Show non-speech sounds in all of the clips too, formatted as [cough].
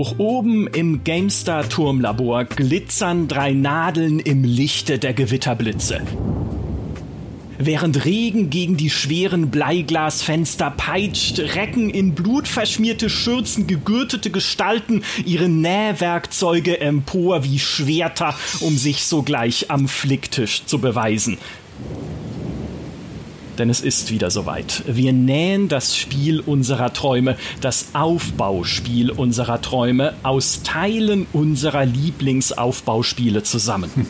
Hoch oben im GameStar Turmlabor glitzern drei Nadeln im Lichte der Gewitterblitze. Während Regen gegen die schweren Bleiglasfenster peitscht, recken in blutverschmierte Schürzen gegürtete Gestalten ihre Nähwerkzeuge empor wie Schwerter, um sich sogleich am Flicktisch zu beweisen denn es ist wieder soweit. Wir nähen das Spiel unserer Träume, das Aufbauspiel unserer Träume aus Teilen unserer Lieblingsaufbauspiele zusammen. [laughs]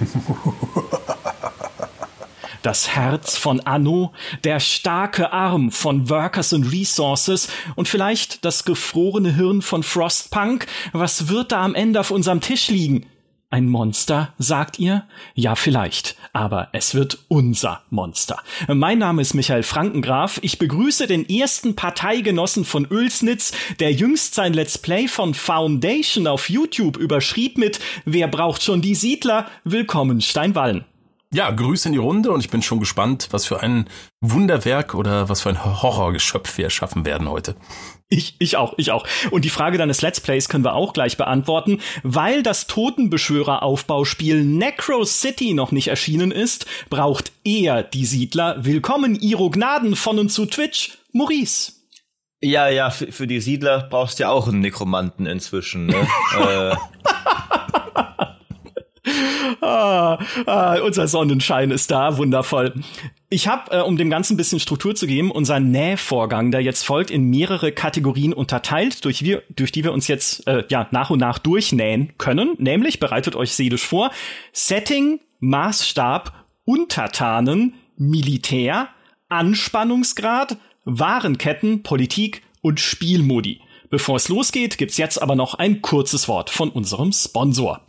Das Herz von Anno, der starke Arm von Workers and Resources und vielleicht das gefrorene Hirn von Frostpunk. Was wird da am Ende auf unserem Tisch liegen? Ein Monster, sagt ihr? Ja, vielleicht, aber es wird unser Monster. Mein Name ist Michael Frankengraf. Ich begrüße den ersten Parteigenossen von Ölsnitz, der jüngst sein Let's Play von Foundation auf YouTube überschrieb mit Wer braucht schon die Siedler? Willkommen, Steinwallen. Ja, Grüße in die Runde und ich bin schon gespannt, was für ein Wunderwerk oder was für ein Horrorgeschöpf wir erschaffen werden heute. Ich, ich auch, ich auch. Und die Frage deines Let's Plays können wir auch gleich beantworten. Weil das Totenbeschwörer-Aufbauspiel Necro City noch nicht erschienen ist, braucht er die Siedler. Willkommen, Iro Gnaden von und zu Twitch, Maurice. Ja, ja, für, für die Siedler brauchst du ja auch einen Nekromanten inzwischen. Ne? [laughs] äh, [laughs] ah, ah, unser Sonnenschein ist da, wundervoll. Ich habe, äh, um dem Ganzen ein bisschen Struktur zu geben, unseren Nähvorgang, der jetzt folgt, in mehrere Kategorien unterteilt, durch, wir, durch die wir uns jetzt äh, ja nach und nach durchnähen können. Nämlich, bereitet euch seelisch vor, Setting, Maßstab, Untertanen, Militär, Anspannungsgrad, Warenketten, Politik und Spielmodi. Bevor es losgeht, gibt's jetzt aber noch ein kurzes Wort von unserem Sponsor.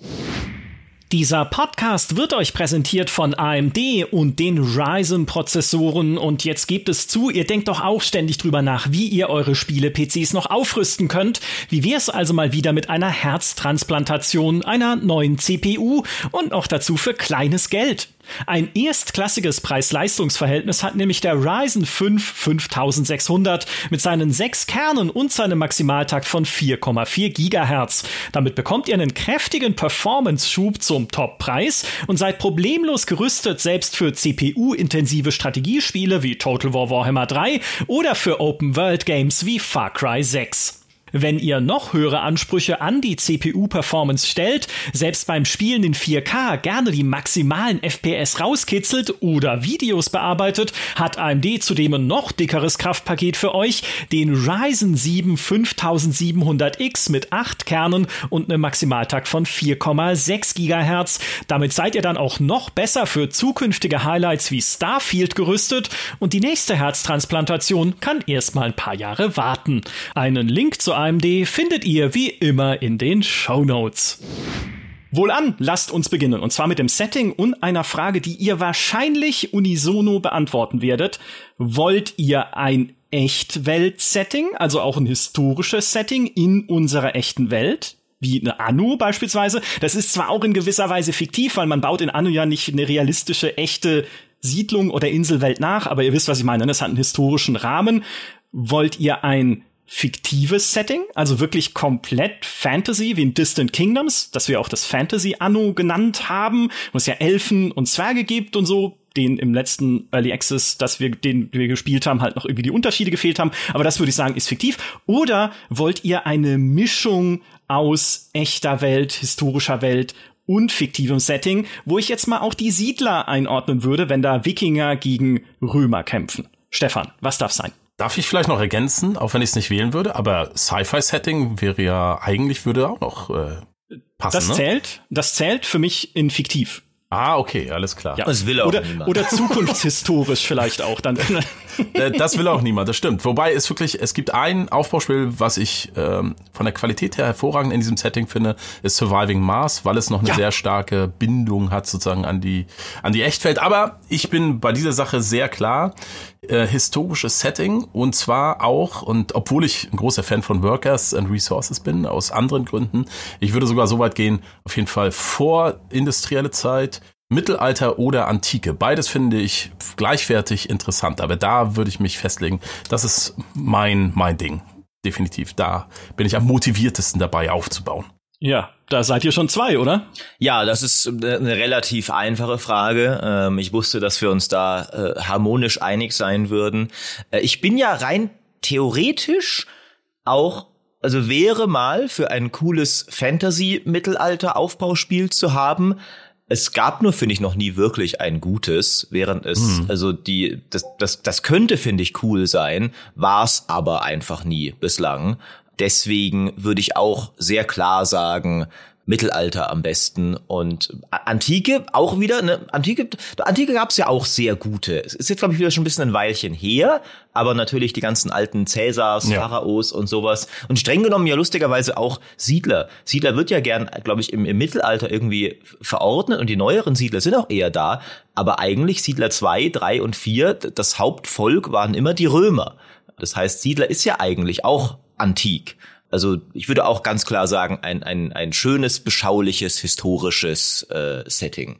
Dieser Podcast wird euch präsentiert von AMD und den Ryzen-Prozessoren. Und jetzt gebt es zu, ihr denkt doch auch ständig drüber nach, wie ihr eure Spiele-PCs noch aufrüsten könnt. Wie wär's also mal wieder mit einer Herztransplantation, einer neuen CPU und noch dazu für kleines Geld? Ein erstklassiges Preis-Leistungs-Verhältnis hat nämlich der Ryzen 5 5600 mit seinen sechs Kernen und seinem Maximaltakt von 4,4 Gigahertz. Damit bekommt ihr einen kräftigen Performance-Schub zum Top-Preis und seid problemlos gerüstet, selbst für CPU-intensive Strategiespiele wie Total War Warhammer 3 oder für Open-World-Games wie Far Cry 6. Wenn ihr noch höhere Ansprüche an die CPU-Performance stellt, selbst beim Spielen in 4K gerne die maximalen FPS rauskitzelt oder Videos bearbeitet, hat AMD zudem ein noch dickeres Kraftpaket für euch, den Ryzen 7 5700X mit 8 Kernen und einem Maximaltakt von 4,6 GHz. Damit seid ihr dann auch noch besser für zukünftige Highlights wie Starfield gerüstet und die nächste Herztransplantation kann erstmal ein paar Jahre warten. Einen Link zu AMD findet ihr wie immer in den Show Notes. Wohlan, lasst uns beginnen. Und zwar mit dem Setting und einer Frage, die ihr wahrscheinlich unisono beantworten werdet. Wollt ihr ein Echtwelt-Setting, also auch ein historisches Setting in unserer echten Welt? Wie eine Anu beispielsweise. Das ist zwar auch in gewisser Weise fiktiv, weil man baut in Anu ja nicht eine realistische, echte Siedlung oder Inselwelt nach, aber ihr wisst, was ich meine. Das hat einen historischen Rahmen. Wollt ihr ein fiktives Setting, also wirklich komplett Fantasy, wie in Distant Kingdoms, das wir auch das Fantasy Anno genannt haben, wo es ja Elfen und Zwerge gibt und so, den im letzten Early Access, dass wir, den wir gespielt haben, halt noch irgendwie die Unterschiede gefehlt haben. Aber das würde ich sagen, ist fiktiv. Oder wollt ihr eine Mischung aus echter Welt, historischer Welt und fiktivem Setting, wo ich jetzt mal auch die Siedler einordnen würde, wenn da Wikinger gegen Römer kämpfen? Stefan, was darf sein? Darf ich vielleicht noch ergänzen, auch wenn ich es nicht wählen würde, aber Sci-Fi-Setting wäre ja eigentlich würde auch noch äh, passen. Das ne? zählt, das zählt für mich in fiktiv. Ah, okay, alles klar. Ja. Das will auch oder, niemand. oder [laughs] zukunftshistorisch vielleicht auch dann. Äh, das will auch niemand, das stimmt. Wobei es wirklich, es gibt ein Aufbauspiel, was ich ähm, von der Qualität her hervorragend in diesem Setting finde, ist Surviving Mars, weil es noch eine Ja. sehr starke Bindung hat sozusagen an die an die Echtwelt. Aber ich bin bei dieser Sache sehr klar äh, historisches Setting und zwar auch und obwohl ich ein großer Fan von Workers and Resources bin aus anderen Gründen, ich würde sogar so weit gehen, auf jeden Fall vor industrielle Zeit. Mittelalter oder Antike. Beides finde ich gleichwertig interessant, aber da würde ich mich festlegen. Das ist mein, mein Ding. definitiv. Da bin ich am motiviertesten dabei aufzubauen. Ja, da seid ihr schon zwei, oder? Ja, das ist eine relativ einfache Frage. Ähm, ich wusste, dass wir uns da äh, harmonisch einig sein würden. Äh, ich bin ja rein theoretisch auch, also wäre mal für ein cooles Fantasy-Mittelalter-Aufbauspiel zu haben. Es gab nur, finde ich, noch nie wirklich ein gutes, während es, hm. also die, das, das, das könnte, finde ich, cool sein, war es aber einfach nie bislang. Deswegen würde ich auch sehr klar sagen, Mittelalter am besten und Antike auch wieder, ne, Antike, Antike gab's ja auch sehr gute. Es ist jetzt, glaube ich, wieder schon ein bisschen ein Weilchen her, aber natürlich die ganzen alten Cäsars, ja. Pharaos und sowas. Und streng genommen ja lustigerweise auch Siedler. Siedler wird ja gern, glaube ich, im, im Mittelalter irgendwie verordnet und die neueren Siedler sind auch eher da. Aber eigentlich Siedler zwei, drei und vier, das Hauptvolk waren immer die Römer. Das heißt, Siedler ist ja eigentlich auch antik. Also ich würde auch ganz klar sagen, ein, ein, ein schönes, beschauliches, historisches äh, Setting.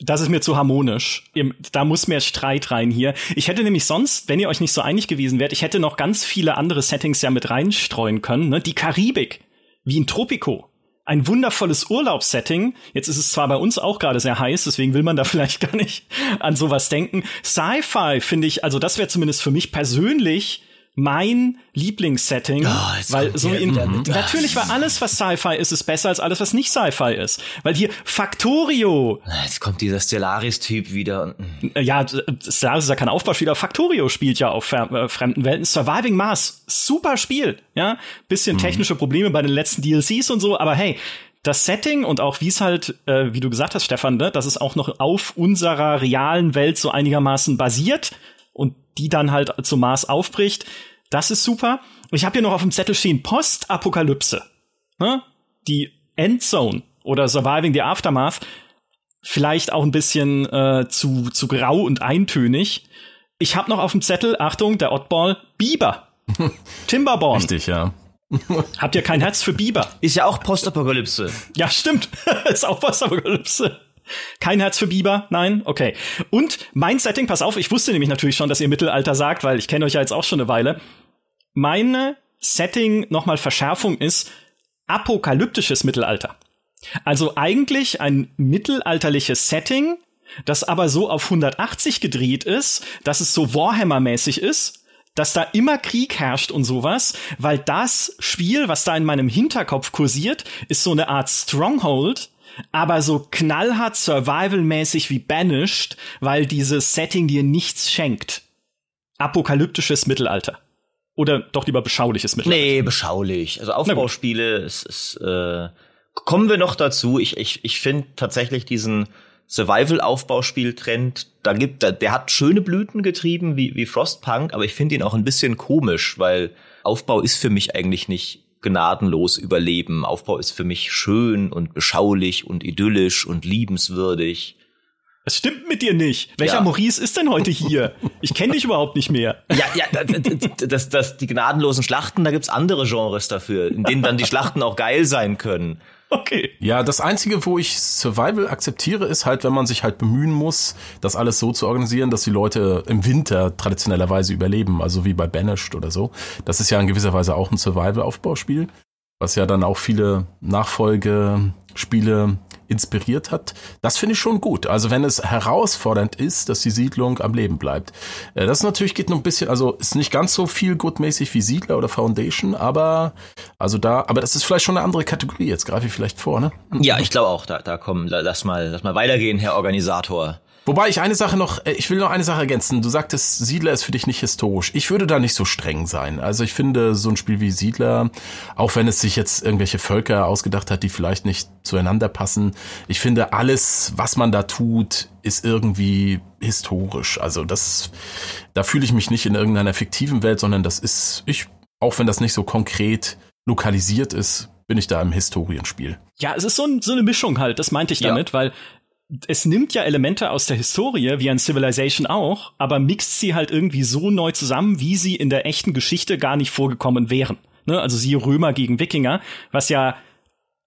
Das ist mir zu harmonisch. Da muss mehr Streit rein hier. Ich hätte nämlich sonst, wenn ihr euch nicht so einig gewesen wärt, ich hätte noch ganz viele andere Settings ja mit reinstreuen können. Ne? Die Karibik, wie in Tropico. Ein wundervolles Urlaubssetting. Jetzt ist es zwar bei uns auch gerade sehr heiß, deswegen will man da [laughs] vielleicht gar nicht an sowas denken. Sci-Fi finde ich, also das wäre zumindest für mich persönlich mein Lieblingssetting, oh, weil so in, mhm. natürlich war alles was Sci-Fi ist, ist besser als alles was nicht Sci-Fi ist, weil hier Factorio. Jetzt kommt dieser Stellaris-Typ wieder. Ja, Stellaris ist ja kein Aufbauspieler. Factorio spielt ja auf äh, fremden Welten. Surviving Mars, super Spiel, ja, bisschen mhm. technische Probleme bei den letzten DLCs und so, aber hey, das Setting und auch wie es halt, äh, wie du gesagt hast, Stefan, ne, dass es auch noch auf unserer realen Welt so einigermaßen basiert die dann halt zum Mars aufbricht. Das ist super. Ich habe hier noch auf dem Zettel stehen Postapokalypse. Ne? Die Endzone oder Surviving the Aftermath. Vielleicht auch ein bisschen äh, zu, zu grau und eintönig. Ich habe noch auf dem Zettel, Achtung, der Oddball, Biber. [laughs] Timberborn. Richtig, ja. Habt ihr kein Herz für Biber? Ist ja auch Postapokalypse. Ja, stimmt. [laughs] ist auch Postapokalypse. Kein Herz für Biber? Nein? Okay. Und mein Setting, pass auf, ich wusste nämlich natürlich schon, dass ihr Mittelalter sagt, weil ich kenne euch ja jetzt auch schon eine Weile. Meine Setting nochmal Verschärfung ist apokalyptisches Mittelalter. Also eigentlich ein mittelalterliches Setting, das aber so auf 180 gedreht ist, dass es so Warhammer-mäßig ist, dass da immer Krieg herrscht und sowas, weil das Spiel, was da in meinem Hinterkopf kursiert, ist so eine Art Stronghold, aber so knallhart survival-mäßig wie Banished, weil dieses Setting dir nichts schenkt. Apokalyptisches Mittelalter. Oder doch lieber beschauliches Mittelalter? Nee, beschaulich. Also Aufbauspiele, es ist, äh, kommen wir noch dazu. Ich, ich, ich finde tatsächlich diesen Survival-Aufbauspiel-Trend, da gibt, der, der hat schöne Blüten getrieben wie, wie Frostpunk, aber ich finde ihn auch ein bisschen komisch, weil Aufbau ist für mich eigentlich nicht gnadenlos überleben. Aufbau ist für mich schön und beschaulich und idyllisch und liebenswürdig. Es stimmt mit dir nicht. Welcher ja. Maurice ist denn heute hier? Ich kenne dich überhaupt nicht mehr. Ja, ja, das, das, das, die gnadenlosen Schlachten, da gibt's andere Genres dafür, in denen dann die Schlachten auch geil sein können. [laughs] Okay. Ja, das Einzige, wo ich Survival akzeptiere, ist halt, wenn man sich halt bemühen muss, das alles so zu organisieren, dass die Leute im Winter traditionellerweise überleben, also wie bei Banished oder so. Das ist ja in gewisser Weise auch ein Survival-Aufbauspiel, was ja dann auch viele Nachfolgespiele inspiriert hat. Das finde ich schon gut. Also wenn es herausfordernd ist, dass die Siedlung am Leben bleibt. Äh, das natürlich geht noch ein bisschen, also ist nicht ganz so viel gutmäßig wie Siedler oder Foundation, aber also da, aber das ist vielleicht schon eine andere Kategorie. Jetzt greife ich vielleicht vor, ne? Ja, ich glaube auch. Da, da kommen, lass mal, lass mal weitergehen, Herr Organisator. Wobei ich eine Sache noch, äh, ich will noch eine Sache ergänzen. Du sagtest, Siedler ist für dich nicht historisch. Ich würde da nicht so streng sein. Also ich finde so ein Spiel wie Siedler, auch wenn es sich jetzt irgendwelche Völker ausgedacht hat, die vielleicht nicht zueinander passen, ich finde alles, was man da tut, ist irgendwie historisch. Also das, da fühle ich mich nicht in irgendeiner fiktiven Welt, sondern das ist, ich, auch wenn das nicht so konkret lokalisiert ist, bin ich da im Historienspiel. Ja, es ist so, ein, so eine Mischung halt, das meinte ich damit, ja. weil es nimmt ja Elemente aus der Historie, wie ein Civilization auch, aber mixt sie halt irgendwie so neu zusammen, wie sie in der echten Geschichte gar nicht vorgekommen wären. Ne? Also siehe Römer gegen Wikinger, was ja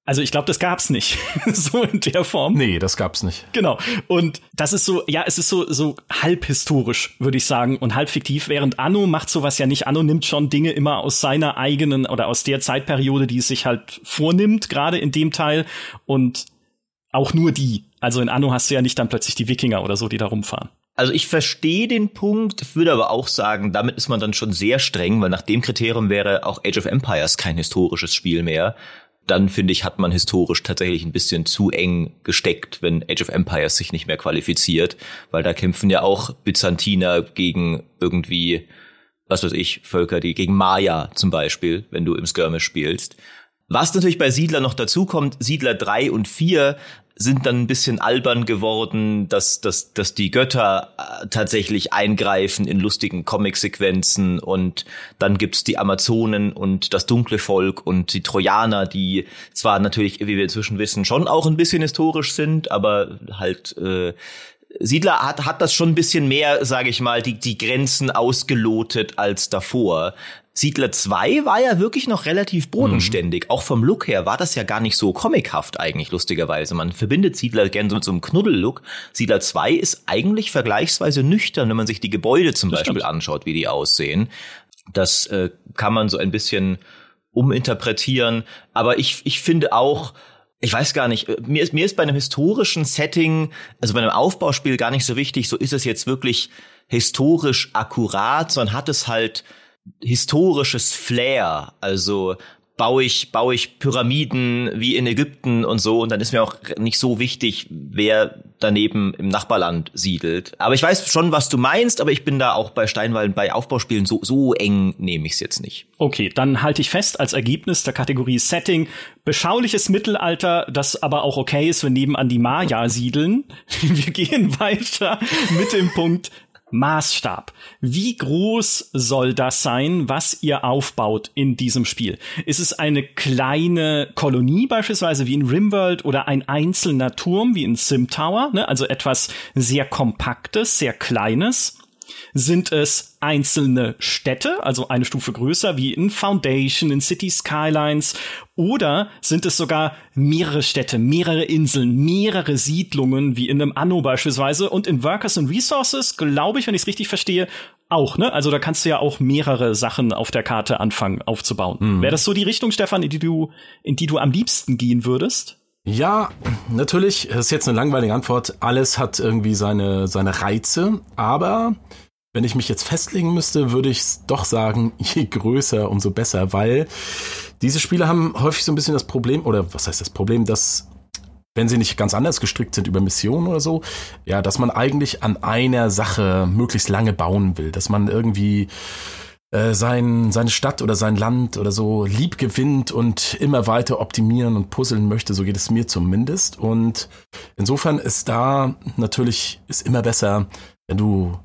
Also ich glaube, das gab's nicht [laughs] so in der Form. Nee, das gab's nicht. Genau. Und das ist so, ja, es ist so so halb historisch, würde ich sagen, und halb fiktiv. Während Anno macht sowas ja nicht. Anno nimmt schon Dinge immer aus seiner eigenen oder aus der Zeitperiode, die es sich halt vornimmt, gerade in dem Teil und auch nur die. Also in Anno hast du ja nicht dann plötzlich die Wikinger oder so, die da rumfahren. Also ich verstehe den Punkt, würde aber auch sagen, damit ist man dann schon sehr streng, weil nach dem Kriterium wäre auch Age of Empires kein historisches Spiel mehr dann finde ich, hat man historisch tatsächlich ein bisschen zu eng gesteckt, wenn Age of Empires sich nicht mehr qualifiziert, weil da kämpfen ja auch Byzantiner gegen irgendwie, was weiß ich, Völker, die gegen Maya zum Beispiel, wenn du im Skirmish spielst. Was natürlich bei Siedler noch dazu kommt, Siedler 3 und 4 sind dann ein bisschen albern geworden, dass, dass, dass die Götter äh, tatsächlich eingreifen in lustigen Comic-Sequenzen und dann gibt's die Amazonen und das dunkle Volk und die Trojaner, die zwar natürlich, wie wir inzwischen wissen, schon auch ein bisschen historisch sind, aber halt äh, Siedler hat, hat das schon ein bisschen mehr, sage ich mal, die, die Grenzen ausgelotet als davor. Siedler 2 war ja wirklich noch relativ bodenständig. Mhm. Auch vom Look her war das ja gar nicht so comichaft eigentlich, lustigerweise. Man verbindet Siedler gerne so mit so einem Knuddel-Look. Siedler 2 ist eigentlich vergleichsweise nüchtern, wenn man sich die Gebäude zum das Beispiel stimmt. anschaut, wie die aussehen. Das äh, kann man so ein bisschen uminterpretieren. Aber ich, ich finde auch, ich weiß gar nicht, mir ist, mir ist bei einem historischen Setting, also bei einem Aufbauspiel gar nicht so wichtig, so ist es jetzt wirklich historisch akkurat, sondern hat es halt historisches Flair. Also baue ich, baue ich Pyramiden wie in Ägypten und so und dann ist mir auch nicht so wichtig, wer daneben im Nachbarland siedelt. Aber ich weiß schon, was du meinst, aber ich bin da auch bei Steinwallen bei Aufbauspielen so, so eng nehme ich es jetzt nicht. Okay, dann halte ich fest als Ergebnis der Kategorie Setting beschauliches Mittelalter, das aber auch okay ist, wenn nebenan die Maya siedeln. [laughs] Wir gehen weiter mit dem Punkt Maßstab. Wie groß soll das sein, was ihr aufbaut in diesem Spiel? Ist es eine kleine Kolonie beispielsweise wie in Rimworld oder ein einzelner Turm wie in Sim Tower, ne? also etwas sehr kompaktes, sehr kleines? Sind es einzelne Städte, also eine Stufe größer wie in Foundation, in City Skylines? Oder sind es sogar mehrere Städte, mehrere Inseln, mehrere Siedlungen wie in einem Anno beispielsweise? Und in Workers and Resources, glaube ich, wenn ich es richtig verstehe, auch, ne? Also da kannst du ja auch mehrere Sachen auf der Karte anfangen aufzubauen. Mhm. Wäre das so die Richtung, Stefan, in die du, in die du am liebsten gehen würdest? Ja, natürlich, das ist jetzt eine langweilige Antwort. Alles hat irgendwie seine, seine Reize, aber wenn ich mich jetzt festlegen müsste, würde ich doch sagen, [laughs] je größer, umso besser, weil diese Spiele haben häufig so ein bisschen das Problem, oder was heißt das Problem, dass wenn sie nicht ganz anders gestrickt sind über Missionen oder so, ja, dass man eigentlich an einer Sache möglichst lange bauen will, dass man irgendwie äh, sein, seine Stadt oder sein Land oder so lieb gewinnt und immer weiter optimieren und puzzeln möchte, so geht es mir zumindest. Und insofern ist da natürlich ist immer besser, wenn du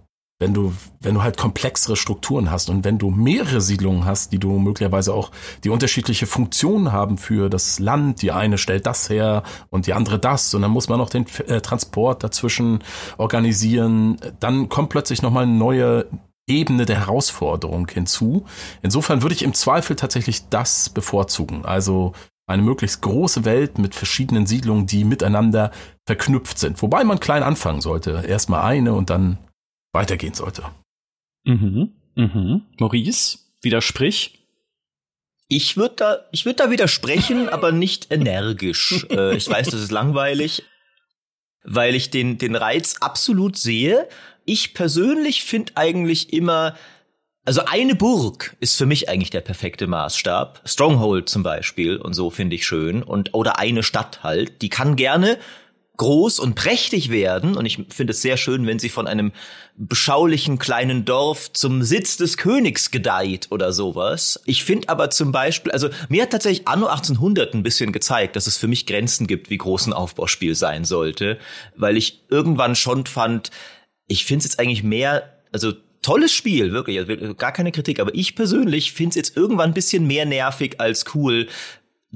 wenn du, wenn du halt komplexere Strukturen hast und wenn du mehrere Siedlungen hast, die du möglicherweise auch die unterschiedliche Funktionen haben für das Land, die eine stellt das her und die andere das und dann muss man noch den äh, Transport dazwischen organisieren, dann kommt plötzlich nochmal eine neue Ebene der Herausforderung hinzu. Insofern würde ich im Zweifel tatsächlich das bevorzugen. Also eine möglichst große Welt mit verschiedenen Siedlungen, die miteinander verknüpft sind. Wobei man klein anfangen sollte. Erstmal eine und dann weitergehen sollte. Mhm. Mhm. Maurice, widersprich. Ich würde da, ich würde da widersprechen, [laughs] aber nicht energisch. Äh, ich weiß, das ist langweilig, weil ich den, den Reiz absolut sehe. Ich persönlich finde eigentlich immer, also eine Burg ist für mich eigentlich der perfekte Maßstab. Stronghold zum Beispiel und so finde ich schön und oder eine Stadt halt. Die kann gerne groß und prächtig werden. Und ich finde es sehr schön, wenn sie von einem beschaulichen kleinen Dorf zum Sitz des Königs gedeiht oder sowas. Ich finde aber zum Beispiel, also mir hat tatsächlich Anno 1800 ein bisschen gezeigt, dass es für mich Grenzen gibt, wie groß ein Aufbauspiel sein sollte, weil ich irgendwann schon fand, ich finde es jetzt eigentlich mehr, also tolles Spiel, wirklich, also gar keine Kritik, aber ich persönlich finde es jetzt irgendwann ein bisschen mehr nervig als cool,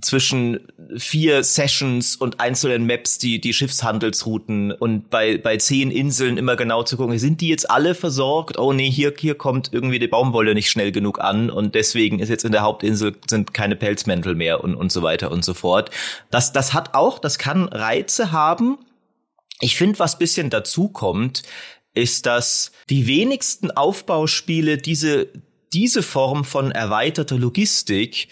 zwischen vier Sessions und einzelnen Maps die, die Schiffshandelsrouten und bei, bei zehn Inseln immer genau zu gucken, sind die jetzt alle versorgt? Oh nee, hier, hier kommt irgendwie die Baumwolle nicht schnell genug an und deswegen ist jetzt in der Hauptinsel sind keine Pelzmäntel mehr und, und so weiter und so fort. Das, das hat auch, das kann Reize haben. Ich finde, was bisschen dazu kommt, ist, dass die wenigsten Aufbauspiele diese, diese Form von erweiterter Logistik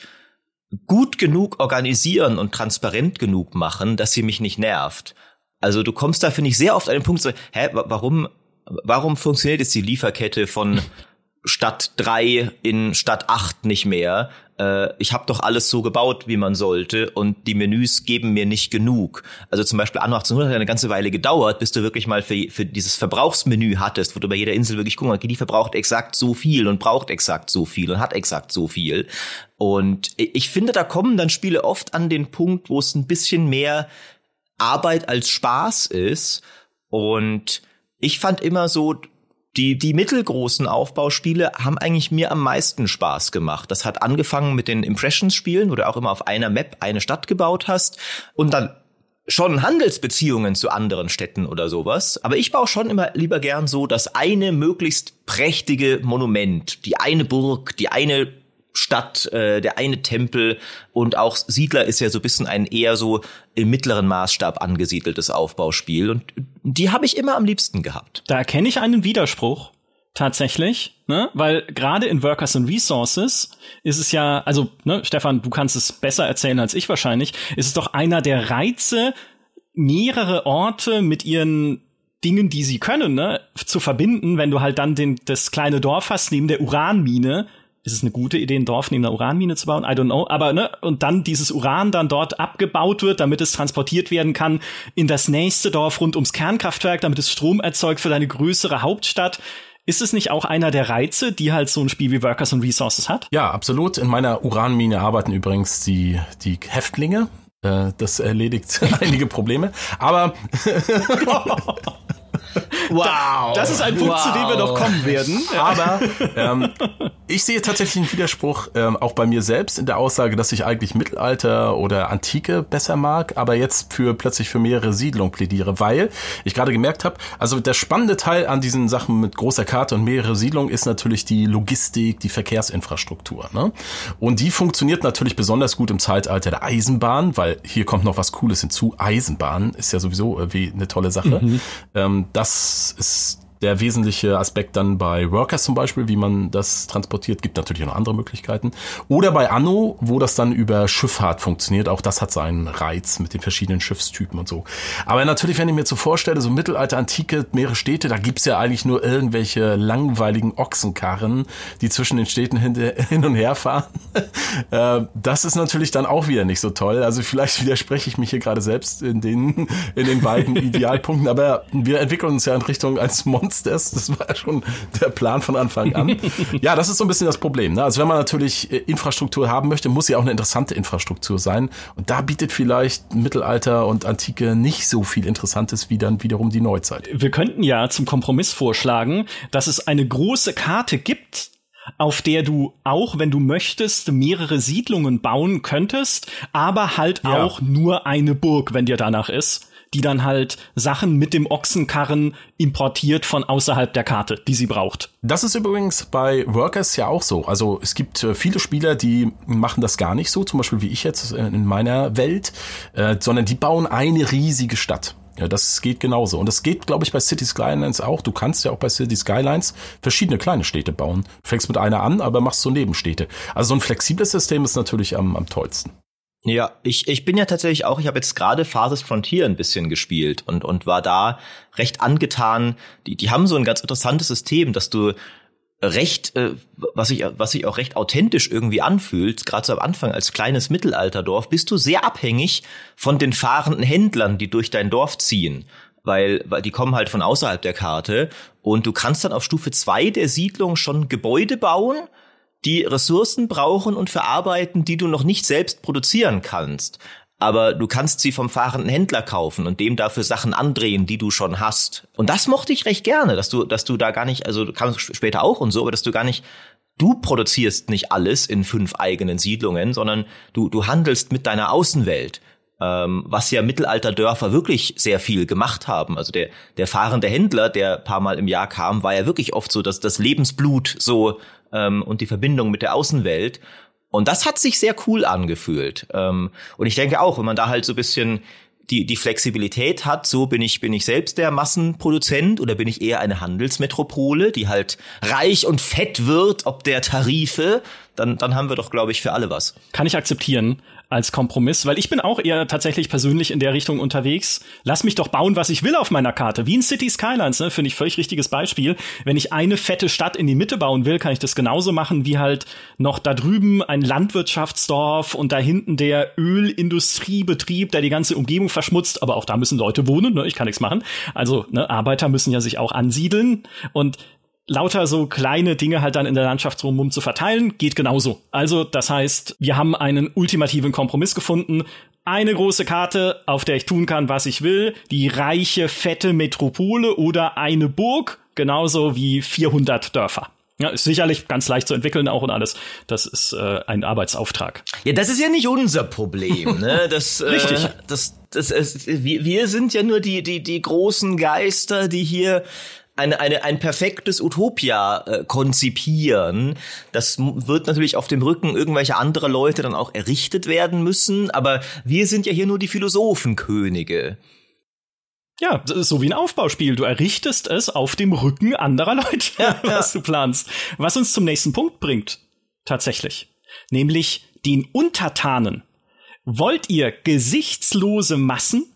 gut genug organisieren und transparent genug machen, dass sie mich nicht nervt. Also du kommst da, finde ich, sehr oft an den Punkt so, hä, warum, warum funktioniert jetzt die Lieferkette von Stadt 3 in Stadt 8 nicht mehr? Äh, ich habe doch alles so gebaut, wie man sollte und die Menüs geben mir nicht genug. Also zum Beispiel Anno 1800 hat eine ganze Weile gedauert, bis du wirklich mal für, für dieses Verbrauchsmenü hattest, wo du bei jeder Insel wirklich gucken kannst, die verbraucht exakt so viel und braucht exakt so viel und hat exakt so viel. Und ich finde, da kommen dann Spiele oft an den Punkt, wo es ein bisschen mehr Arbeit als Spaß ist. Und ich fand immer so, die, die mittelgroßen Aufbauspiele haben eigentlich mir am meisten Spaß gemacht. Das hat angefangen mit den Impressions-Spielen, wo du auch immer auf einer Map eine Stadt gebaut hast und dann schon Handelsbeziehungen zu anderen Städten oder sowas. Aber ich baue schon immer lieber gern so das eine möglichst prächtige Monument, die eine Burg, die eine Stadt, äh, der eine Tempel und auch Siedler ist ja so ein bisschen ein eher so im mittleren Maßstab angesiedeltes Aufbauspiel und die habe ich immer am liebsten gehabt. Da erkenne ich einen Widerspruch tatsächlich, ne? Weil gerade in Workers and Resources ist es ja, also, ne, Stefan, du kannst es besser erzählen als ich wahrscheinlich, ist es doch einer der Reize, mehrere Orte mit ihren Dingen, die sie können, ne, zu verbinden, wenn du halt dann den, das kleine Dorf hast neben der Uranmine, ist es eine gute Idee, ein Dorf neben einer Uranmine zu bauen? I don't know. Aber, ne, und dann dieses Uran dann dort abgebaut wird, damit es transportiert werden kann in das nächste Dorf rund ums Kernkraftwerk, damit es Strom erzeugt für deine größere Hauptstadt. Ist es nicht auch einer der Reize, die halt so ein Spiel wie Workers and Resources hat? Ja, absolut. In meiner Uranmine arbeiten übrigens die, die Häftlinge. Äh, das erledigt [laughs] einige Probleme. Aber [laughs] [laughs] Wow. Das ist ein Punkt, wow. zu dem wir noch kommen werden. [laughs] Aber ähm, ich sehe tatsächlich einen Widerspruch ähm, auch bei mir selbst in der Aussage, dass ich eigentlich Mittelalter oder Antike besser mag, aber jetzt für plötzlich für mehrere Siedlungen plädiere, weil ich gerade gemerkt habe, also der spannende Teil an diesen Sachen mit großer Karte und mehrere Siedlungen ist natürlich die Logistik, die Verkehrsinfrastruktur. Ne? Und die funktioniert natürlich besonders gut im Zeitalter der Eisenbahn, weil hier kommt noch was Cooles hinzu. Eisenbahn ist ja sowieso irgendwie eine tolle Sache. Mhm. Ähm, das ist der wesentliche Aspekt dann bei Workers zum Beispiel, wie man das transportiert, gibt natürlich auch noch andere Möglichkeiten. Oder bei Anno, wo das dann über Schifffahrt funktioniert, auch das hat seinen Reiz mit den verschiedenen Schiffstypen und so. Aber natürlich, wenn ich mir so vorstelle, so Mittelalter, Antike, mehrere Städte, da gibt's ja eigentlich nur irgendwelche langweiligen Ochsenkarren, die zwischen den Städten hin, und her fahren. [laughs] Äh, das ist natürlich dann auch wieder nicht so toll. Also vielleicht widerspreche ich mich hier gerade selbst in den, in den beiden [laughs] Idealpunkten, aber wir entwickeln uns ja in Richtung als Monster Monsters. Das war ja schon der Plan von Anfang an. [laughs] ja, das ist so ein bisschen das Problem. Ne? Also wenn man natürlich äh, Infrastruktur haben möchte, muss sie auch eine interessante Infrastruktur sein. Und da bietet vielleicht Mittelalter und Antike nicht so viel Interessantes wie dann wiederum die Neuzeit. Wir könnten ja zum Kompromiss vorschlagen, dass es eine große Karte gibt, auf der du auch, wenn du möchtest, mehrere Siedlungen bauen könntest, aber halt ja. auch nur eine Burg, wenn dir danach ist die dann halt Sachen mit dem Ochsenkarren importiert von außerhalb der Karte, die sie braucht. Das ist übrigens bei Workers ja auch so. Also es gibt äh, viele Spieler, die machen das gar nicht so, zum Beispiel wie ich jetzt äh, in meiner Welt, äh, sondern die bauen eine riesige Stadt. Ja, das geht genauso. Und das geht, glaube ich, bei City Skylines auch. Du kannst ja auch bei City Skylines verschiedene kleine Städte bauen. Fängst mit einer an, aber machst so Nebenstädte. Also so ein flexibles System ist natürlich am, am tollsten. Ja, ich, ich bin ja tatsächlich auch, ich habe jetzt gerade Phases Frontier ein bisschen gespielt und, und war da recht angetan. Die, die haben so ein ganz interessantes System, dass du recht, äh, was sich was sich auch recht authentisch irgendwie anfühlt, gerade so am Anfang als kleines Mittelalterdorf, bist du sehr abhängig von den fahrenden Händlern, die durch dein Dorf ziehen. Weil, weil die kommen halt von außerhalb der Karte und du kannst dann auf Stufe zwei der Siedlung schon Gebäude bauen, die Ressourcen brauchen und verarbeiten, die du noch nicht selbst produzieren kannst. Aber du kannst sie vom fahrenden Händler kaufen und dem dafür Sachen andrehen, die du schon hast. Und das mochte ich recht gerne, dass du, dass du da gar nicht, also kannst später auch und so, aber dass du gar nicht du produzierst nicht alles in fünf eigenen Siedlungen, sondern du, du handelst mit deiner Außenwelt. Ähm, was ja Mittelalterdörfer wirklich sehr viel gemacht haben. Also der, der fahrende Händler, der paar Mal im Jahr kam, war ja wirklich oft so, dass das Lebensblut so ähm, und die Verbindung mit der Außenwelt. Und das hat sich sehr cool angefühlt. Ähm, und ich denke auch, wenn man da halt so bisschen die, die Flexibilität hat, so bin ich, bin ich selbst der Massenproduzent oder bin ich eher eine Handelsmetropole, die halt reich und fett wird, ob der Tarife, dann, dann haben wir doch, glaube ich, für alle was. Kann ich akzeptieren als Kompromiss, weil ich bin auch eher tatsächlich persönlich in der Richtung unterwegs. Lass mich doch bauen, was ich will auf meiner Karte. Wie in City Skylines, ne, finde ich völlig richtiges Beispiel. Wenn ich eine fette Stadt in die Mitte bauen will, kann ich das genauso machen wie halt noch da drüben ein Landwirtschaftsdorf und da hinten der Ölindustriebetrieb, der die ganze Umgebung verschmutzt. Aber auch da müssen Leute wohnen, ne? ich kann nichts machen. Also ne, Arbeiter müssen ja sich auch ansiedeln und lauter so kleine Dinge halt dann in der Landschaft rum zu verteilen, geht genauso. Also, das heißt, wir haben einen ultimativen Kompromiss gefunden. Eine große Karte, auf der ich tun kann, was ich will. Die reiche, fette Metropole oder eine Burg, genauso wie 400 Dörfer. Ja, ist sicherlich ganz leicht zu entwickeln auch und alles. Das ist äh, ein Arbeitsauftrag. Ja, das ist ja nicht unser Problem, ne? [laughs] Das, Richtig. Äh, das, das, ist, wir, wir sind ja nur die, die, die großen Geister, die hier eine, eine, ein perfektes Utopia äh, konzipieren. Das wird natürlich auf dem Rücken irgendwelcher anderer Leute dann auch errichtet werden müssen, aber wir sind ja hier nur die Philosophenkönige. Ja, das ist so wie ein Aufbauspiel. Du errichtest es auf dem Rücken anderer Leute, ja, [laughs] was ja. du planst. Was uns zum nächsten Punkt bringt, tatsächlich. Nämlich den Untertanen. Wollt ihr gesichtslose Massen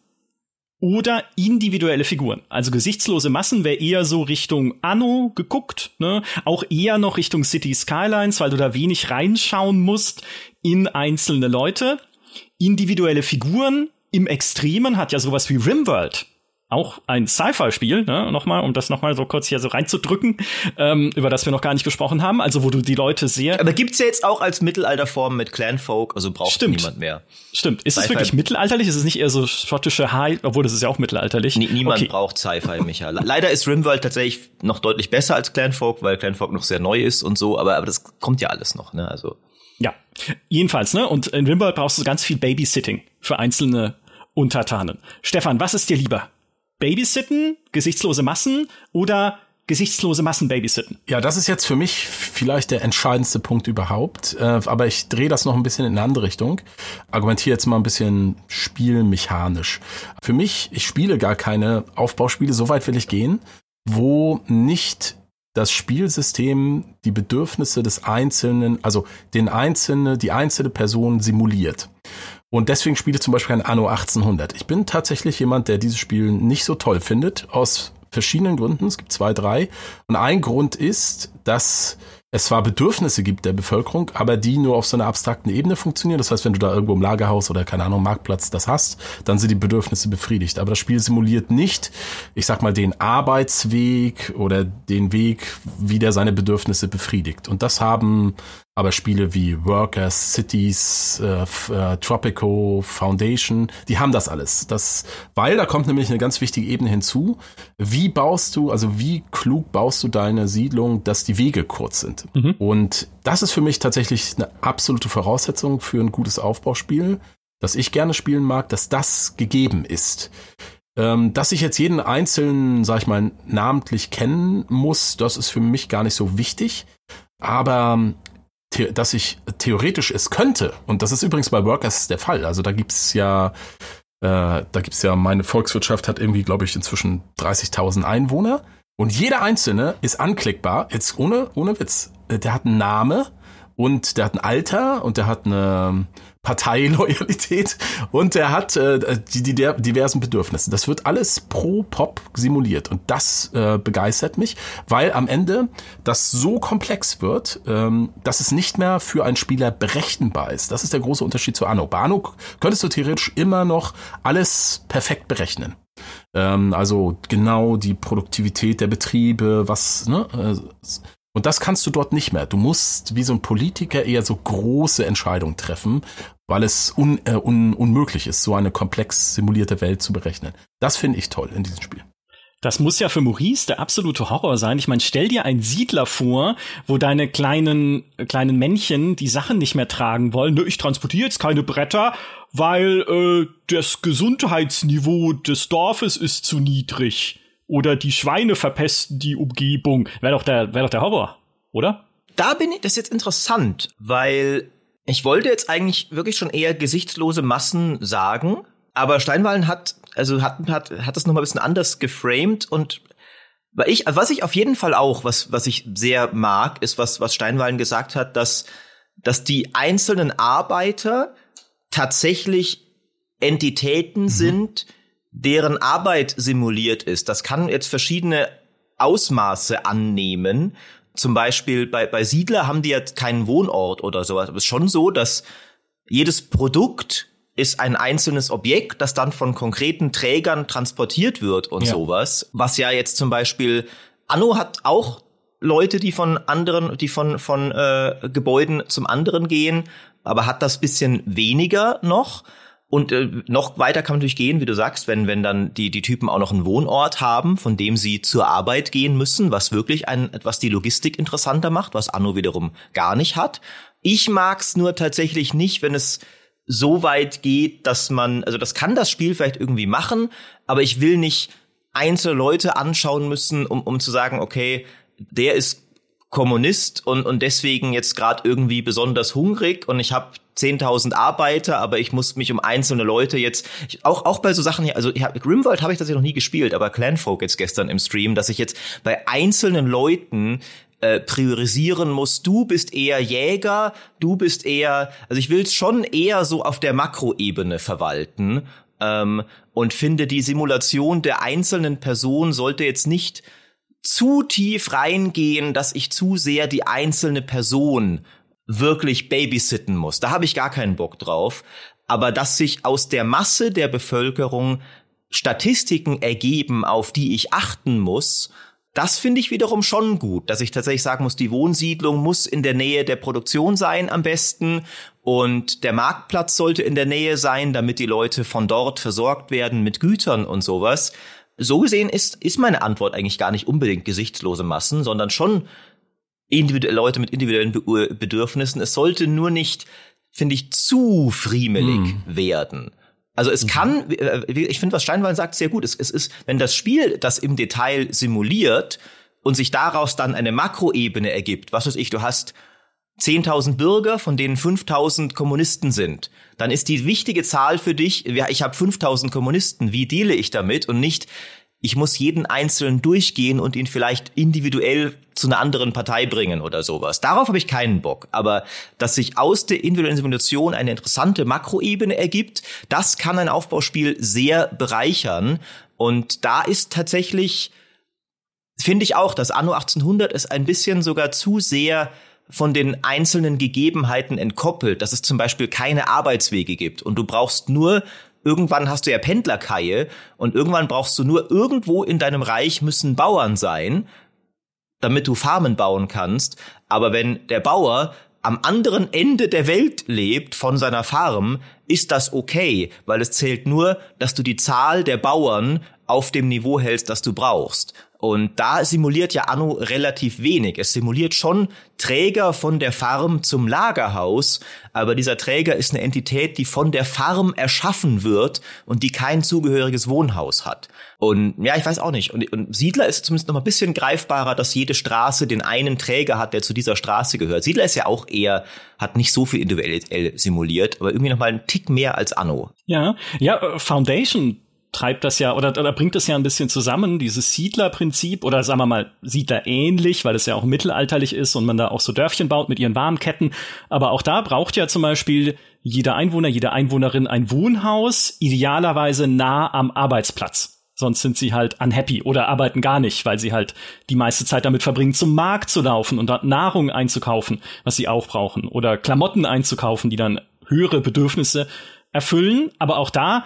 oder individuelle Figuren. Also gesichtslose Massen wäre eher so Richtung Anno geguckt, ne? Auch eher noch Richtung City Skylines, weil du da wenig reinschauen musst in einzelne Leute. Individuelle Figuren im Extremen hat ja sowas wie Rimworld auch ein Sci-Fi-Spiel, ne, nochmal, um das nochmal so kurz hier so reinzudrücken, ähm, über das wir noch gar nicht gesprochen haben, also wo du die Leute sehr. Aber gibt's ja jetzt auch als Mittelalterform mit Clanfolk, also braucht Stimmt. niemand mehr. Stimmt. Ist es wirklich mittelalterlich? Ist es nicht eher so schottische High, obwohl das ist ja auch mittelalterlich? Nie, niemand okay. braucht Sci-Fi, Micha. Leider ist Rimworld tatsächlich noch deutlich besser als Clanfolk, weil Clanfolk noch sehr neu ist und so, aber, aber das kommt ja alles noch, ne, also. Ja. Jedenfalls, ne, und in Rimworld brauchst du ganz viel Babysitting für einzelne Untertanen. Stefan, was ist dir lieber? Babysitten, gesichtslose Massen oder gesichtslose Massen babysitten? Ja, das ist jetzt für mich vielleicht der entscheidendste Punkt überhaupt. Äh, aber ich drehe das noch ein bisschen in eine andere Richtung. Argumentiere jetzt mal ein bisschen spielmechanisch. Für mich, ich spiele gar keine Aufbauspiele, so weit will ich gehen, wo nicht das Spielsystem die Bedürfnisse des Einzelnen, also den einzelne, die einzelne Person simuliert. Und deswegen spiele ich zum Beispiel ein Anno 1800. Ich bin tatsächlich jemand, der dieses Spiel nicht so toll findet, aus verschiedenen Gründen. Es gibt zwei, drei. Und ein Grund ist, dass es zwar Bedürfnisse gibt der Bevölkerung, aber die nur auf so einer abstrakten Ebene funktionieren. Das heißt, wenn du da irgendwo im Lagerhaus oder keine Ahnung, Marktplatz das hast, dann sind die Bedürfnisse befriedigt. Aber das Spiel simuliert nicht, ich sag mal, den Arbeitsweg oder den Weg, wie der seine Bedürfnisse befriedigt. Und das haben aber Spiele wie Workers, Cities, äh, äh, Tropico, Foundation, die haben das alles. Das, weil da kommt nämlich eine ganz wichtige Ebene hinzu. Wie baust du, also wie klug baust du deine Siedlung, dass die Wege kurz sind? Mhm. Und das ist für mich tatsächlich eine absolute Voraussetzung für ein gutes Aufbauspiel, das ich gerne spielen mag, dass das gegeben ist. Ähm, dass ich jetzt jeden einzelnen, sag ich mal, namentlich kennen muss, das ist für mich gar nicht so wichtig. Aber dass ich theoretisch es könnte, und das ist übrigens bei Workers der Fall, also da gibt's ja, äh, da gibt's ja, meine Volkswirtschaft hat irgendwie, glaube ich, inzwischen 30.000 Einwohner. Und jeder einzelne ist anklickbar, jetzt ohne, ohne Witz. Äh, der hat einen Name und der hat ein Alter und der hat eine Parteiloyalität [laughs] und er hat äh, die, die der diversen Bedürfnisse. Das wird alles pro Pop simuliert und das äh, begeistert mich, weil am Ende das so komplex wird, ähm, dass es nicht mehr für einen Spieler berechenbar ist. Das ist der große Unterschied zu Anno. Bei Anno könntest du theoretisch immer noch alles perfekt berechnen. Ähm, also genau die Produktivität der Betriebe, was ne, äh, und das kannst du dort nicht mehr. Du musst wie so ein Politiker eher so große Entscheidungen treffen, weil es un, äh, un, unmöglich ist, so eine komplex simulierte Welt zu berechnen. Das finde ich toll in diesem Spiel. Das muss ja für Maurice der absolute Horror sein. Ich meine, stell dir einen Siedler vor, wo deine kleinen kleinen Männchen die Sachen nicht mehr tragen wollen. Nö, ich transportiere jetzt keine Bretter, weil äh, das Gesundheitsniveau des Dorfes ist zu niedrig. Oder die Schweine verpesten die Umgebung. Wäre doch der, wäre doch der Horror, oder? Da bin ich, das ist jetzt interessant, weil ich wollte jetzt eigentlich wirklich schon eher gesichtslose Massen sagen, aber Steinwallen hat, also hat, hat, hat das nochmal ein bisschen anders geframed und weil ich, was ich auf jeden Fall auch, was, was ich sehr mag, ist, was, was Steinwallen gesagt hat, dass, dass die einzelnen Arbeiter tatsächlich Entitäten mhm. sind, deren Arbeit simuliert ist. Das kann jetzt verschiedene Ausmaße annehmen. Zum Beispiel bei, bei Siedler haben die jetzt keinen Wohnort oder sowas. Aber es ist schon so, dass jedes Produkt ist ein einzelnes Objekt, das dann von konkreten Trägern transportiert wird und ja. sowas. Was ja jetzt zum Beispiel Anno hat auch Leute, die von anderen, die von von äh, Gebäuden zum anderen gehen, aber hat das bisschen weniger noch. Und äh, noch weiter kann man natürlich gehen, wie du sagst, wenn, wenn dann die, die Typen auch noch einen Wohnort haben, von dem sie zur Arbeit gehen müssen, was wirklich ein, etwas die Logistik interessanter macht, was Anno wiederum gar nicht hat. Ich mag's nur tatsächlich nicht, wenn es so weit geht, dass man, also das kann das Spiel vielleicht irgendwie machen, aber ich will nicht einzelne Leute anschauen müssen, um, um zu sagen, okay, der ist Kommunist und, und deswegen jetzt gerade irgendwie besonders hungrig und ich habe 10.000 Arbeiter, aber ich muss mich um einzelne Leute jetzt, ich, auch, auch bei so Sachen hier, also ja, Grimworld habe ich das ja noch nie gespielt, aber Clanfolk jetzt gestern im Stream, dass ich jetzt bei einzelnen Leuten äh, priorisieren muss. Du bist eher Jäger, du bist eher, also ich will es schon eher so auf der Makroebene verwalten ähm, und finde die Simulation der einzelnen Person sollte jetzt nicht zu tief reingehen, dass ich zu sehr die einzelne Person wirklich babysitten muss. Da habe ich gar keinen Bock drauf. Aber dass sich aus der Masse der Bevölkerung Statistiken ergeben, auf die ich achten muss, das finde ich wiederum schon gut, dass ich tatsächlich sagen muss, die Wohnsiedlung muss in der Nähe der Produktion sein am besten und der Marktplatz sollte in der Nähe sein, damit die Leute von dort versorgt werden mit Gütern und sowas. So gesehen ist, ist meine Antwort eigentlich gar nicht unbedingt gesichtslose Massen, sondern schon individuelle Leute mit individuellen Bedürfnissen. Es sollte nur nicht, finde ich, zu friemelig hm. werden. Also es mhm. kann, äh, ich finde, was Steinwall sagt, sehr gut. Es, es ist, wenn das Spiel das im Detail simuliert und sich daraus dann eine Makroebene ergibt, was weiß ich, du hast 10.000 Bürger, von denen 5.000 Kommunisten sind, dann ist die wichtige Zahl für dich, ja, ich habe 5.000 Kommunisten, wie deale ich damit und nicht, ich muss jeden Einzelnen durchgehen und ihn vielleicht individuell zu einer anderen Partei bringen oder sowas. Darauf habe ich keinen Bock. Aber dass sich aus der individuellen Simulation eine interessante Makroebene ergibt, das kann ein Aufbauspiel sehr bereichern. Und da ist tatsächlich, finde ich auch, dass Anno 1800 ist ein bisschen sogar zu sehr von den einzelnen Gegebenheiten entkoppelt, dass es zum Beispiel keine Arbeitswege gibt und du brauchst nur irgendwann hast du ja Pendlerkaie und irgendwann brauchst du nur irgendwo in deinem Reich müssen Bauern sein, damit du Farmen bauen kannst. Aber wenn der Bauer am anderen Ende der Welt lebt von seiner Farm, ist das okay, weil es zählt nur, dass du die Zahl der Bauern auf dem Niveau hältst, das du brauchst. Und da simuliert ja Anno relativ wenig. Es simuliert schon Träger von der Farm zum Lagerhaus, aber dieser Träger ist eine Entität, die von der Farm erschaffen wird und die kein zugehöriges Wohnhaus hat. Und ja, ich weiß auch nicht. Und, und Siedler ist zumindest noch mal ein bisschen greifbarer, dass jede Straße den einen Träger hat, der zu dieser Straße gehört. Siedler ist ja auch eher, hat nicht so viel individuell simuliert, aber irgendwie noch mal einen Tick mehr als Anno. Ja, ja, äh, Foundation treibt das ja oder, oder bringt das ja ein bisschen zusammen, dieses Siedlerprinzip oder sagen wir mal Siedler ähnlich, weil es ja auch mittelalterlich ist und man da auch so Dörfchen baut mit ihren Warnketten. Aber auch da braucht ja zum Beispiel jeder Einwohner, jede Einwohnerin ein Wohnhaus, idealerweise nah am Arbeitsplatz. Sonst sind sie halt unhappy oder arbeiten gar nicht, weil sie halt die meiste Zeit damit verbringen, zum Markt zu laufen und dort Nahrung einzukaufen, was sie auch brauchen. Oder Klamotten einzukaufen, die dann höhere Bedürfnisse erfüllen. Aber auch da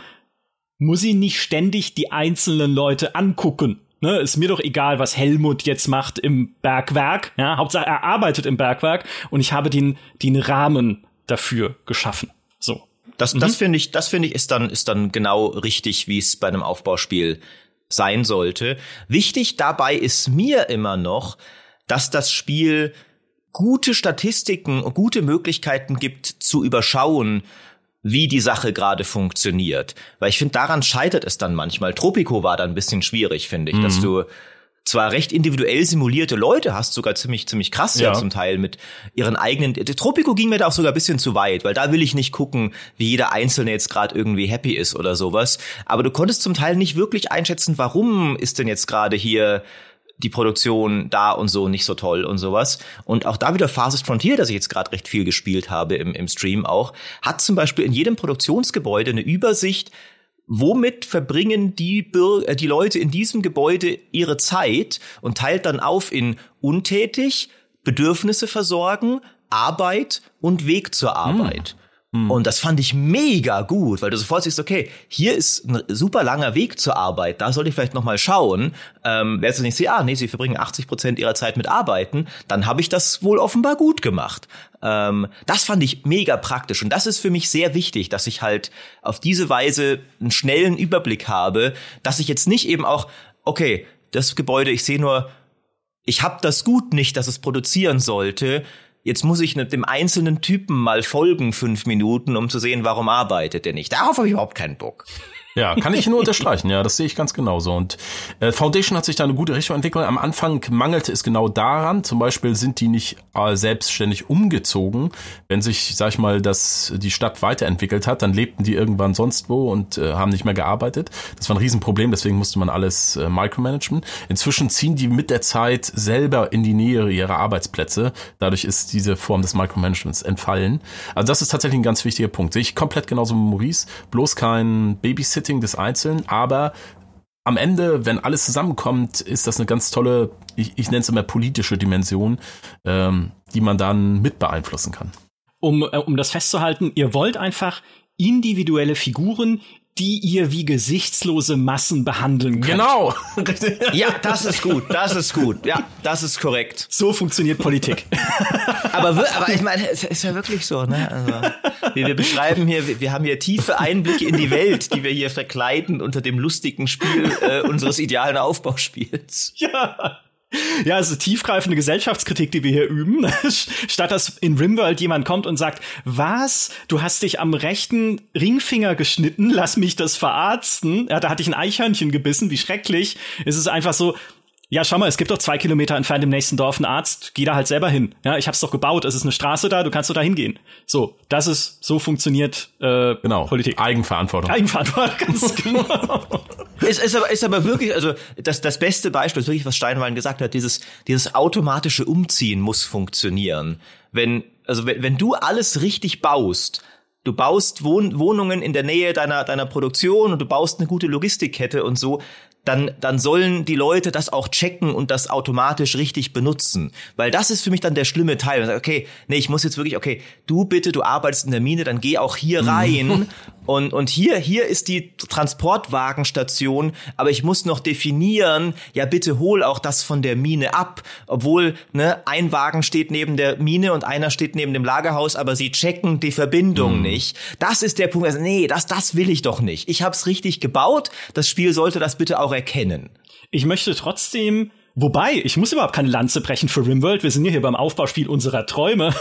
muss ich nicht ständig die einzelnen Leute angucken. Ne, ist mir doch egal, was Helmut jetzt macht im Bergwerk. Ja, Hauptsache er arbeitet im Bergwerk und ich habe den, den Rahmen dafür geschaffen. So. Das, mhm. das finde ich, das finde ich ist dann, ist dann genau richtig, wie es bei einem Aufbauspiel sein sollte. Wichtig dabei ist mir immer noch, dass das Spiel gute Statistiken und gute Möglichkeiten gibt zu überschauen, wie die Sache gerade funktioniert. Weil ich finde, daran scheitert es dann manchmal. Tropico war da ein bisschen schwierig, finde ich, mhm. dass du zwar recht individuell simulierte Leute hast, sogar ziemlich, ziemlich krass ja. ja zum Teil mit ihren eigenen. Tropico ging mir da auch sogar ein bisschen zu weit, weil da will ich nicht gucken, wie jeder Einzelne jetzt gerade irgendwie happy ist oder sowas. Aber du konntest zum Teil nicht wirklich einschätzen, warum ist denn jetzt gerade hier die Produktion da und so nicht so toll und sowas. Und auch da wieder Phases Frontier, das ich jetzt gerade recht viel gespielt habe im, im Stream auch, hat zum Beispiel in jedem Produktionsgebäude eine Übersicht, womit verbringen die, Bür äh, die Leute in diesem Gebäude ihre Zeit und teilt dann auf in untätig, Bedürfnisse versorgen, Arbeit und Weg zur Arbeit. Hm. Hm. Und das fand ich mega gut, weil du sofort siehst, okay, hier ist ein super langer Weg zur Arbeit, da sollte ich vielleicht noch mal schauen. Ähm, nicht siehst, ah, nee, sie verbringen 80 Prozent ihrer Zeit mit Arbeiten, dann habe ich das wohl offenbar gut gemacht. Ähm, das fand ich mega praktisch und das ist für mich sehr wichtig, dass ich halt auf diese Weise einen schnellen Überblick habe, dass ich jetzt nicht eben auch, okay, das Gebäude, ich sehe nur, ich habe das Gut nicht, dass es produzieren sollte jetzt muss ich dem einzelnen Typen mal folgen fünf Minuten, um zu sehen, warum arbeitet er nicht. Darauf habe ich überhaupt keinen Bock. Ja, kann ich nur unterstreichen. Ja, das sehe ich ganz genauso. Und äh, Foundation hat sich da eine gute Richtung entwickelt. Am Anfang mangelte es genau daran. Zum Beispiel sind die nicht äh, selbstständig umgezogen. Wenn sich, sag ich mal, dass die Stadt weiterentwickelt hat, dann lebten die irgendwann sonst wo und äh, haben nicht mehr gearbeitet. Das war ein Riesenproblem, deswegen musste man alles äh, micromanagen. Inzwischen ziehen die mit der Zeit selber in die Nähe ihrer Arbeitsplätze. Dadurch ist diese Form des Micromanagements entfallen. Also das ist tatsächlich ein ganz wichtiger Punkt. Sehe ich komplett genauso mit Maurice. Bloß kein Babysitter Babysitting des Einzelnen, aber am Ende, wenn alles zusammenkommt, ist das eine ganz tolle, ich, ich nenne es immer politische Dimension, ähm, die man dann mit beeinflussen kann. Um, äh, um das festzuhalten, ihr wollt einfach individuelle Figuren die ihr wie gesichtslose Massen behandeln könnt. Genau. [laughs] ja, das ist gut. Das ist gut. Ja, das ist korrekt. So funktioniert Politik. [laughs] aber, aber ich meine, es ist ja wirklich so, ne? Also, wir, wir beschreiben hier, wir, wir haben hier tiefe Einblicke in die Welt, die wir hier verkleiden unter dem lustigen Spiel äh, unseres idealen Aufbauspiels. Ja. Ja, also tiefgreifende Gesellschaftskritik, die wir hier üben, [laughs] statt dass in Rimworld jemand kommt und sagt, was, du hast dich am rechten Ringfinger geschnitten, lass mich das verarzten. Ja, da hatte ich ein Eichhörnchen gebissen, wie schrecklich. Es ist einfach so, ja, schau mal, es gibt doch zwei Kilometer entfernt im nächsten Dorf einen Arzt, geh da halt selber hin. Ja, ich hab's doch gebaut, es ist eine Straße da, du kannst doch da hingehen. So, das ist, so funktioniert äh, genau. Politik. Eigenverantwortung. Eigenverantwortung, [laughs] ganz genau. Es ist aber, ist aber wirklich, also das, das beste Beispiel ist wirklich, was Steinwallen gesagt hat, dieses, dieses automatische Umziehen muss funktionieren. Wenn, also wenn, wenn du alles richtig baust, Du baust Wohn Wohnungen in der Nähe deiner, deiner Produktion und du baust eine gute Logistikkette und so, dann, dann sollen die Leute das auch checken und das automatisch richtig benutzen. Weil das ist für mich dann der schlimme Teil. Okay, nee, ich muss jetzt wirklich, okay, du bitte, du arbeitest in der Mine, dann geh auch hier mhm. rein. [laughs] und, und hier, hier ist die Transportwagenstation, aber ich muss noch definieren, ja, bitte hol auch das von der Mine ab. Obwohl, ne, ein Wagen steht neben der Mine und einer steht neben dem Lagerhaus, aber sie checken die Verbindung mhm. nicht. Das ist der Punkt. Also, nee, das, das will ich doch nicht. Ich hab's richtig gebaut. Das Spiel sollte das bitte auch erkennen. Ich möchte trotzdem Wobei, ich muss überhaupt keine Lanze brechen für Rimworld. Wir sind ja hier beim Aufbauspiel unserer Träume.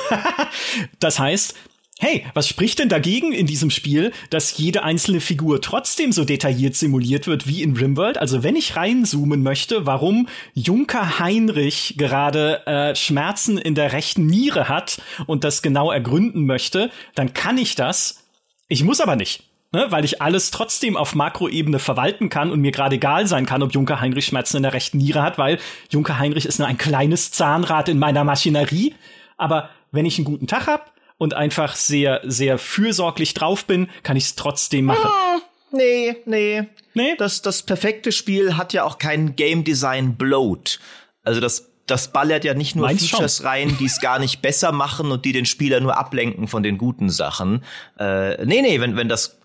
[laughs] das heißt, hey, was spricht denn dagegen in diesem Spiel, dass jede einzelne Figur trotzdem so detailliert simuliert wird wie in Rimworld? Also wenn ich reinzoomen möchte, warum Junker Heinrich gerade äh, Schmerzen in der rechten Niere hat und das genau ergründen möchte, dann kann ich das. Ich muss aber nicht ne, weil ich alles trotzdem auf Makroebene verwalten kann und mir gerade egal sein kann, ob Junker Heinrich Schmerzen in der rechten Niere hat, weil Junker Heinrich ist nur ein kleines Zahnrad in meiner Maschinerie. Aber wenn ich einen guten Tag hab und einfach sehr, sehr fürsorglich drauf bin, kann ich es trotzdem machen. Ah, nee, nee. Nee? Das, das perfekte Spiel hat ja auch kein Game Design Bloat. Also das das ballert ja nicht nur Meinst Features schon. rein, die es gar nicht besser machen und die den Spieler nur ablenken von den guten Sachen. Äh, nee, nee, wenn, wenn das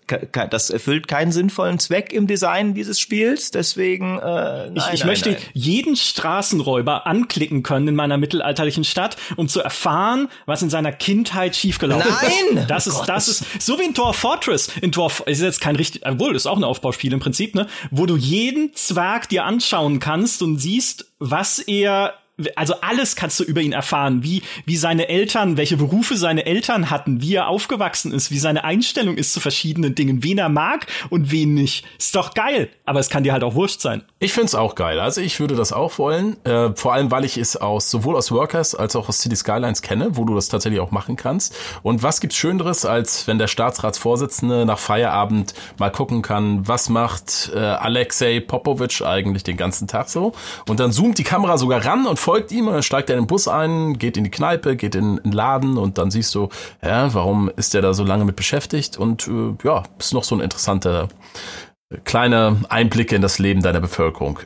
das erfüllt keinen sinnvollen Zweck im Design dieses Spiels. Deswegen, äh, nein, ich, ich nein, möchte nein. jeden Straßenräuber anklicken können in meiner mittelalterlichen Stadt, um zu erfahren, was in seiner Kindheit schiefgelaufen Nein! ist. Das ist, das ist so wie in Dwarf Fortress. In Dwarf ist jetzt kein richtig, obwohl ist auch ein Aufbauspiel im Prinzip, ne, wo du jeden Zwerg dir anschauen kannst und siehst, was er also alles kannst du über ihn erfahren, wie, wie seine Eltern, welche Berufe seine Eltern hatten, wie er aufgewachsen ist, wie seine Einstellung ist zu verschiedenen Dingen, wen er mag und wen nicht. Ist doch geil, aber es kann dir halt auch wurscht sein. Ich find's auch geil. Also ich würde das auch wollen. Äh, vor allem, weil ich es aus sowohl aus Workers als auch aus City Skylines kenne, wo du das tatsächlich auch machen kannst. Und was gibt's Schöneres, als wenn der Staatsratsvorsitzende nach Feierabend mal gucken kann, was macht äh, Alexei Popovic eigentlich den ganzen Tag so? Und dann zoomt die Kamera sogar ran und folgt ihm und dann steigt er in den Bus ein, geht in die Kneipe, geht in, den Laden und dann siehst du, ja, warum ist der da so lange mit beschäftigt? Und äh, ja, ist noch so ein interessanter kleine Einblicke in das Leben deiner Bevölkerung.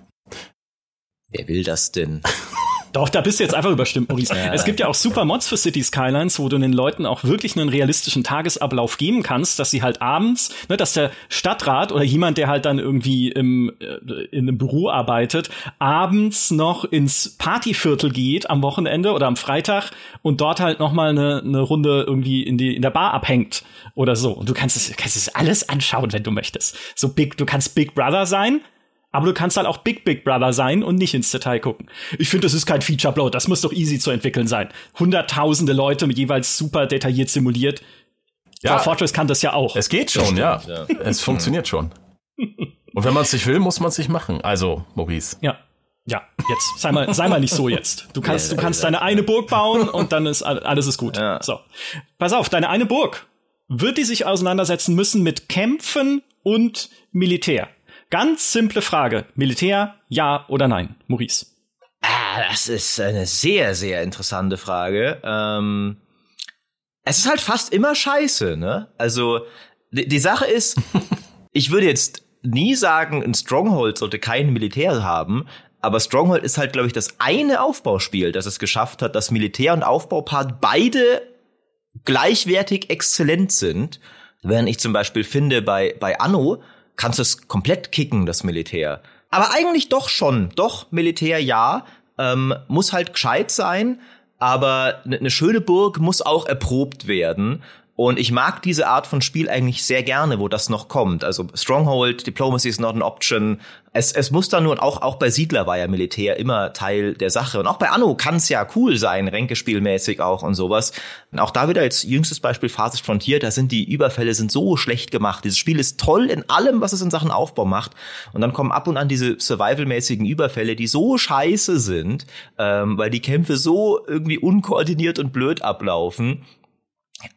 Wer will das denn? [laughs] Doch, da bist du jetzt einfach überstimmt, Maurice. Ja. Es gibt ja auch super Mods für City Skylines, wo du den Leuten auch wirklich einen realistischen Tagesablauf geben kannst, dass sie halt abends, ne, dass der Stadtrat oder jemand, der halt dann irgendwie im, äh, in einem Büro arbeitet, abends noch ins Partyviertel geht am Wochenende oder am Freitag und dort halt noch mal eine, eine Runde irgendwie in die in der Bar abhängt oder so. Und du kannst es kannst es alles anschauen, wenn du möchtest. So big, du kannst Big Brother sein, aber du kannst halt auch Big Big Brother sein und nicht ins Detail gucken. Ich finde, das ist kein Feature Upload. Das muss doch easy zu entwickeln sein. Hunderttausende Leute jeweils super detailliert simuliert. Ja, Fortress kann das ja auch. Es geht schon, ja. ja. Es funktioniert schon. Und wenn man es nicht will, muss man es nicht machen. Also, Maurice. Ja. Ja, jetzt sei mal, sei mal nicht so jetzt. Du kannst, du kannst deine eine Burg bauen und dann ist alles ist gut. Ja. So, pass auf, deine eine Burg wird die sich auseinandersetzen müssen mit Kämpfen und Militär. Ganz simple Frage. Militär, ja oder nein? Maurice. Ah, das ist eine sehr, sehr interessante Frage. Ähm, es ist halt fast immer scheiße, ne? Also, die, die Sache ist, [laughs] ich würde jetzt nie sagen, ein Stronghold sollte kein Militär haben, aber Stronghold ist halt, glaube ich, das eine Aufbauspiel, das es geschafft hat, dass Militär und Aufbaupart beide gleichwertig exzellent sind. Während ich zum Beispiel finde, bei, bei Anno kannst du es komplett kicken, das Militär. Aber eigentlich doch schon. Doch, Militär ja. Ähm, muss halt gescheit sein, aber eine ne schöne Burg muss auch erprobt werden. Und ich mag diese Art von Spiel eigentlich sehr gerne, wo das noch kommt. Also Stronghold, Diplomacy is not an option. Es, es muss dann nur, auch, auch bei Siedler war ja Militär immer Teil der Sache. Und auch bei Anno kann es ja cool sein, Ränkespielmäßig auch und sowas. Und auch da wieder als jüngstes Beispiel Farthest Frontier, da sind die Überfälle sind so schlecht gemacht. Dieses Spiel ist toll in allem, was es in Sachen Aufbau macht. Und dann kommen ab und an diese Survival-mäßigen Überfälle, die so scheiße sind, ähm, weil die Kämpfe so irgendwie unkoordiniert und blöd ablaufen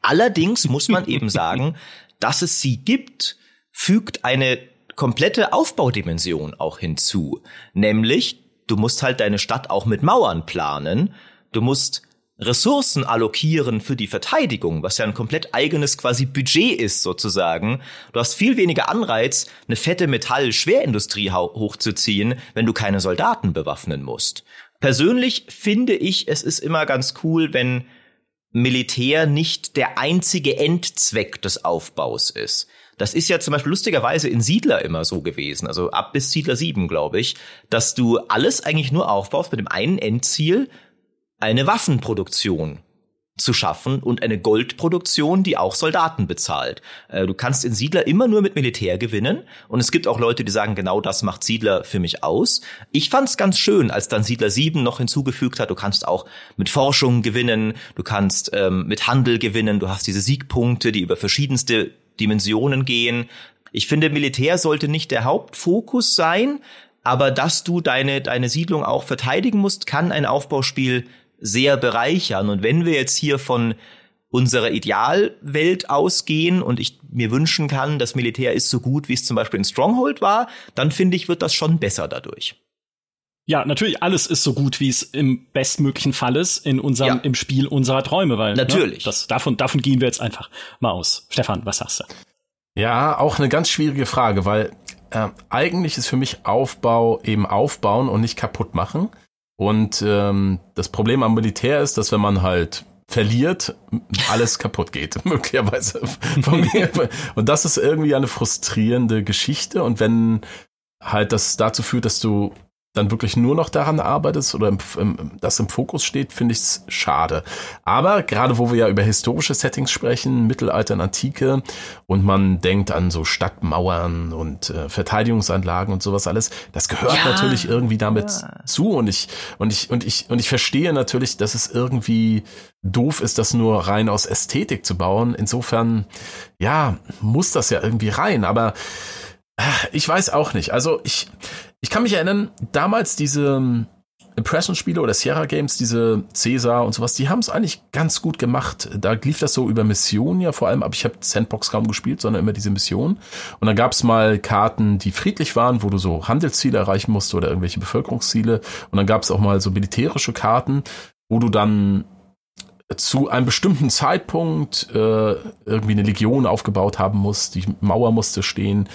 Allerdings muss man eben sagen, [laughs] dass es sie gibt, fügt eine komplette Aufbaudimension auch hinzu. Nämlich, du musst halt deine Stadt auch mit Mauern planen. Du musst Ressourcen allokieren für die Verteidigung, was ja ein komplett eigenes quasi Budget ist sozusagen. Du hast viel weniger Anreiz, eine fette Metall-Schwerindustrie hochzuziehen, wenn du keine Soldaten bewaffnen musst. Persönlich finde ich, es ist immer ganz cool, wenn Militär nicht der einzige Endzweck des Aufbaus ist. Das ist ja zum Beispiel lustigerweise in Siedler immer so gewesen, also ab bis Siedler 7, glaube ich, dass du alles eigentlich nur aufbaust mit dem einen Endziel, eine Waffenproduktion zu schaffen und eine Goldproduktion, die auch Soldaten bezahlt. Äh, du kannst in Siedler immer nur mit Militär gewinnen und es gibt auch Leute, die sagen, genau das macht Siedler für mich aus. Ich fand's ganz schön, als dann Siedler 7 noch hinzugefügt hat, du kannst auch mit Forschung gewinnen, du kannst ähm, mit Handel gewinnen, du hast diese Siegpunkte, die über verschiedenste Dimensionen gehen. Ich finde, Militär sollte nicht der Hauptfokus sein, aber dass du deine, deine Siedlung auch verteidigen musst, kann ein Aufbauspiel sehr bereichern. Und wenn wir jetzt hier von unserer Idealwelt ausgehen und ich mir wünschen kann, das Militär ist so gut, wie es zum Beispiel in Stronghold war, dann finde ich, wird das schon besser dadurch. Ja, natürlich, alles ist so gut, wie es im bestmöglichen Fall ist in unserem, ja. im Spiel unserer Träume, weil. Ne, natürlich. Ne, das, davon, davon gehen wir jetzt einfach mal aus. Stefan, was sagst du? Ja, auch eine ganz schwierige Frage, weil äh, eigentlich ist für mich Aufbau eben aufbauen und nicht kaputt machen. Und ähm, das Problem am Militär ist, dass wenn man halt verliert, alles [laughs] kaputt geht, [laughs] möglicherweise. Und das ist irgendwie eine frustrierende Geschichte. Und wenn halt das dazu führt, dass du dann wirklich nur noch daran arbeitest oder im, im, das im Fokus steht, finde ich es schade. Aber gerade wo wir ja über historische Settings sprechen, Mittelalter und Antike und man denkt an so Stadtmauern und äh, Verteidigungsanlagen und sowas alles, das gehört ja, natürlich irgendwie damit ja. zu und ich und ich und ich und ich verstehe natürlich, dass es irgendwie doof ist, das nur rein aus Ästhetik zu bauen. Insofern ja, muss das ja irgendwie rein, aber ich weiß auch nicht. Also ich, ich kann mich erinnern, damals diese ähm, Impression-Spiele oder Sierra Games, diese Caesar und sowas, die haben es eigentlich ganz gut gemacht. Da lief das so über Missionen ja vor allem, aber ich habe Sandbox kaum gespielt, sondern immer diese Missionen. Und dann gab es mal Karten, die friedlich waren, wo du so Handelsziele erreichen musst oder irgendwelche Bevölkerungsziele. Und dann gab es auch mal so militärische Karten, wo du dann zu einem bestimmten Zeitpunkt äh, irgendwie eine Legion aufgebaut haben musst, die Mauer musste stehen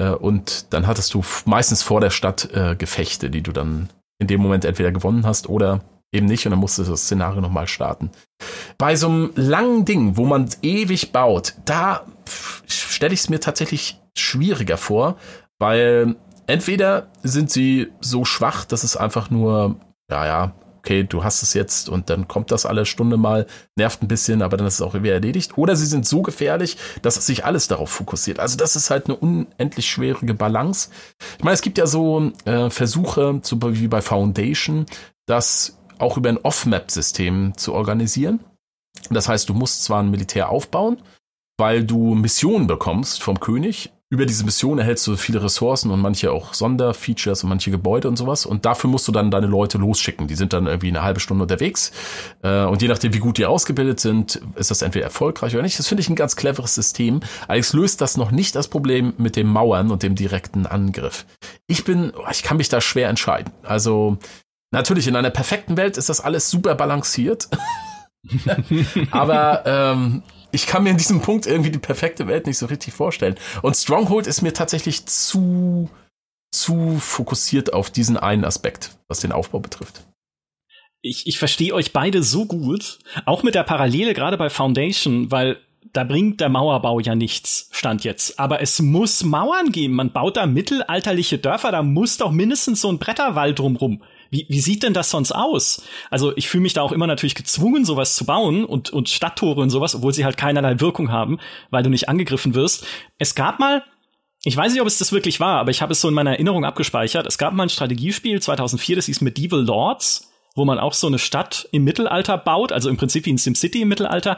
und dann hattest du meistens vor der Stadt äh, Gefechte, die du dann in dem Moment entweder gewonnen hast oder eben nicht und dann musstest du das Szenario nochmal starten. Bei so einem langen Ding, wo man ewig baut, da stelle ich es mir tatsächlich schwieriger vor, weil entweder sind sie so schwach, dass es einfach nur, ja, ja, okay, du hast es jetzt und dann kommt das alle Stunde mal, nervt ein bisschen, aber dann ist es auch wieder erledigt. Oder sie sind so gefährlich, dass sich alles darauf fokussiert. Also das ist halt eine unendlich schwierige Balance. Ich meine, es gibt ja so äh, Versuche, so wie bei Foundation, das auch über ein Off-Map-System zu organisieren. Das heißt, du musst zwar ein Militär aufbauen, weil du Missionen bekommst vom König, über diese Mission erhältst du viele Ressourcen und manche auch Sonderfeatures und manche Gebäude und sowas. Und dafür musst du dann deine Leute losschicken. Die sind dann irgendwie eine halbe Stunde unterwegs. Äh, und je nachdem, wie gut die ausgebildet sind, ist das entweder erfolgreich oder nicht. Das finde ich ein ganz cleveres System. Allerdings löst das noch nicht das Problem mit dem Mauern und dem direkten Angriff. Ich bin, ich kann mich da schwer entscheiden. Also, natürlich, in einer perfekten Welt ist das alles super balanciert. [laughs] Aber ähm, ich kann mir in diesem Punkt irgendwie die perfekte Welt nicht so richtig vorstellen. Und Stronghold ist mir tatsächlich zu, zu fokussiert auf diesen einen Aspekt, was den Aufbau betrifft. Ich, ich verstehe euch beide so gut, auch mit der Parallele gerade bei Foundation, weil da bringt der Mauerbau ja nichts, stand jetzt. Aber es muss Mauern geben. Man baut da mittelalterliche Dörfer, da muss doch mindestens so ein Bretterwald drumrum. Wie, wie sieht denn das sonst aus? Also ich fühle mich da auch immer natürlich gezwungen, sowas zu bauen und, und Stadttore und sowas, obwohl sie halt keinerlei Wirkung haben, weil du nicht angegriffen wirst. Es gab mal, ich weiß nicht, ob es das wirklich war, aber ich habe es so in meiner Erinnerung abgespeichert. Es gab mal ein Strategiespiel 2004, das hieß Medieval Lords, wo man auch so eine Stadt im Mittelalter baut, also im Prinzip wie in SimCity im Mittelalter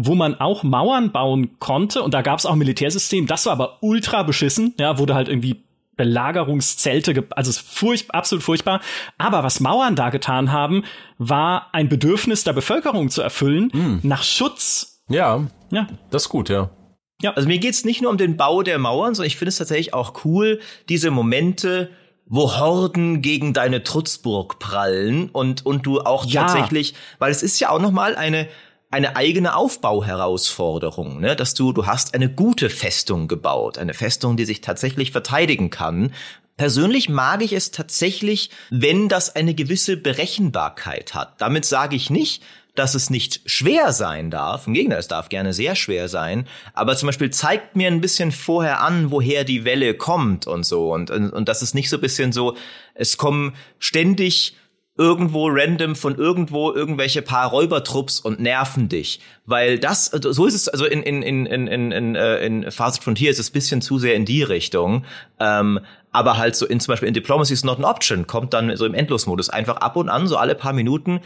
wo man auch Mauern bauen konnte und da gab es auch Militärsystem, das war aber ultra beschissen, ja, wurde halt irgendwie Belagerungszelte, also furch absolut furchtbar. Aber was Mauern da getan haben, war ein Bedürfnis der Bevölkerung zu erfüllen mm. nach Schutz. Ja, ja, das ist gut, ja. Ja. Also mir geht's nicht nur um den Bau der Mauern, sondern ich finde es tatsächlich auch cool, diese Momente, wo Horden gegen deine Trutzburg prallen und und du auch ja. tatsächlich, weil es ist ja auch noch mal eine eine eigene Aufbauherausforderung, ne? dass du, du hast eine gute Festung gebaut, eine Festung, die sich tatsächlich verteidigen kann. Persönlich mag ich es tatsächlich, wenn das eine gewisse Berechenbarkeit hat. Damit sage ich nicht, dass es nicht schwer sein darf. Im Gegenteil, es darf gerne sehr schwer sein. Aber zum Beispiel zeigt mir ein bisschen vorher an, woher die Welle kommt und so. Und, und, und das ist nicht so ein bisschen so, es kommen ständig irgendwo random von irgendwo irgendwelche paar Räubertrupps und nerven dich. Weil das, also so ist es, also in, in, in, in, in, äh, in Fast Frontier ist es bisschen zu sehr in die Richtung. Ähm, aber halt so in zum Beispiel in Diplomacy is not an option, kommt dann so im Endlosmodus einfach ab und an, so alle paar Minuten.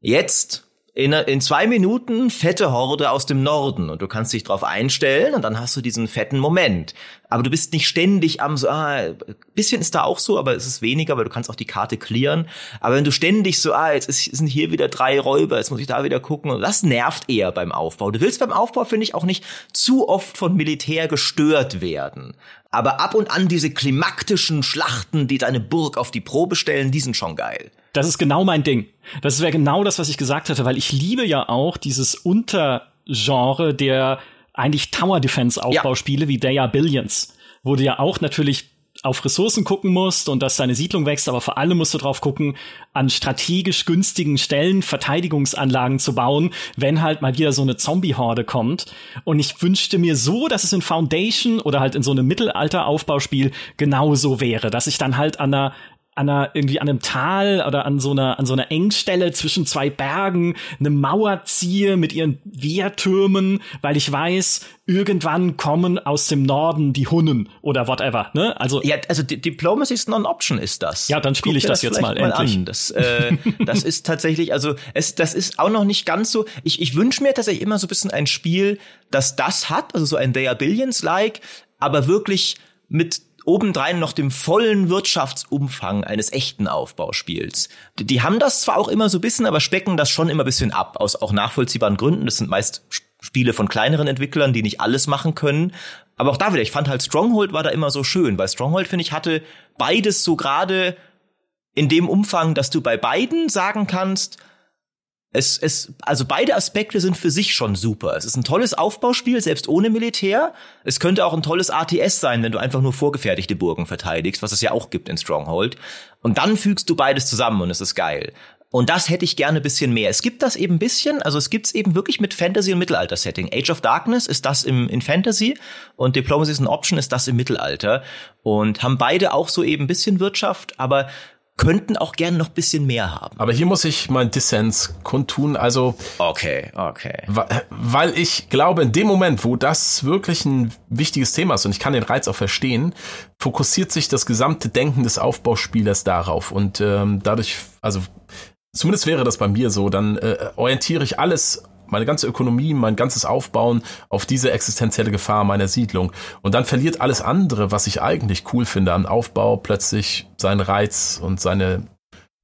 Jetzt in, in zwei Minuten fette Horde aus dem Norden und du kannst dich drauf einstellen und dann hast du diesen fetten Moment. Aber du bist nicht ständig am so, ah, bisschen ist da auch so, aber es ist weniger, weil du kannst auch die Karte clearen. Aber wenn du ständig so, ah, jetzt ist, sind hier wieder drei Räuber, jetzt muss ich da wieder gucken, das nervt eher beim Aufbau. Du willst beim Aufbau, finde ich, auch nicht zu oft von Militär gestört werden. Aber ab und an diese klimaktischen Schlachten, die deine Burg auf die Probe stellen, die sind schon geil. Das ist genau mein Ding. Das wäre genau das, was ich gesagt hatte, weil ich liebe ja auch dieses Untergenre der eigentlich Tower Defense Aufbauspiele ja. wie They Are Billions, wo du ja auch natürlich auf Ressourcen gucken musst und dass deine Siedlung wächst, aber vor allem musst du drauf gucken, an strategisch günstigen Stellen Verteidigungsanlagen zu bauen, wenn halt mal wieder so eine Zombie-Horde kommt. Und ich wünschte mir so, dass es in Foundation oder halt in so einem Mittelalter-Aufbauspiel genauso wäre, dass ich dann halt an einer an einer, irgendwie an einem Tal oder an so einer, an so einer Engstelle zwischen zwei Bergen eine Mauer ziehe mit ihren Wehrtürmen, weil ich weiß, irgendwann kommen aus dem Norden die Hunnen oder whatever, ne? Also. Ja, also Diplomacy is non option ist das. Ja, dann spiele ich das, das jetzt mal, mal endlich. An. Das, äh, das ist tatsächlich, also es, das ist auch noch nicht ganz so, ich, ich wünsche mir tatsächlich immer so ein bisschen ein Spiel, das das hat, also so ein They Are Billions-like, aber wirklich mit obendrein noch dem vollen Wirtschaftsumfang eines echten Aufbauspiels. Die, die haben das zwar auch immer so ein bisschen, aber specken das schon immer ein bisschen ab, aus auch nachvollziehbaren Gründen. Das sind meist Spiele von kleineren Entwicklern, die nicht alles machen können. Aber auch da wieder, ich fand halt Stronghold war da immer so schön, weil Stronghold, finde ich, hatte beides so gerade in dem Umfang, dass du bei beiden sagen kannst, es, es, also beide Aspekte sind für sich schon super. Es ist ein tolles Aufbauspiel, selbst ohne Militär. Es könnte auch ein tolles ATS sein, wenn du einfach nur vorgefertigte Burgen verteidigst, was es ja auch gibt in Stronghold. Und dann fügst du beides zusammen und es ist geil. Und das hätte ich gerne ein bisschen mehr. Es gibt das eben ein bisschen, also es gibt's eben wirklich mit Fantasy und Mittelalter-Setting. Age of Darkness ist das im, in Fantasy und Diplomacy is an Option ist das im Mittelalter. Und haben beide auch so eben ein bisschen Wirtschaft, aber könnten auch gern noch bisschen mehr haben. Aber hier muss ich mein Dissens kundtun. Also okay, okay, weil ich glaube, in dem Moment, wo das wirklich ein wichtiges Thema ist und ich kann den Reiz auch verstehen, fokussiert sich das gesamte Denken des Aufbauspielers darauf und ähm, dadurch, also zumindest wäre das bei mir so, dann äh, orientiere ich alles meine ganze Ökonomie, mein ganzes Aufbauen auf diese existenzielle Gefahr meiner Siedlung. Und dann verliert alles andere, was ich eigentlich cool finde an Aufbau, plötzlich seinen Reiz und seine,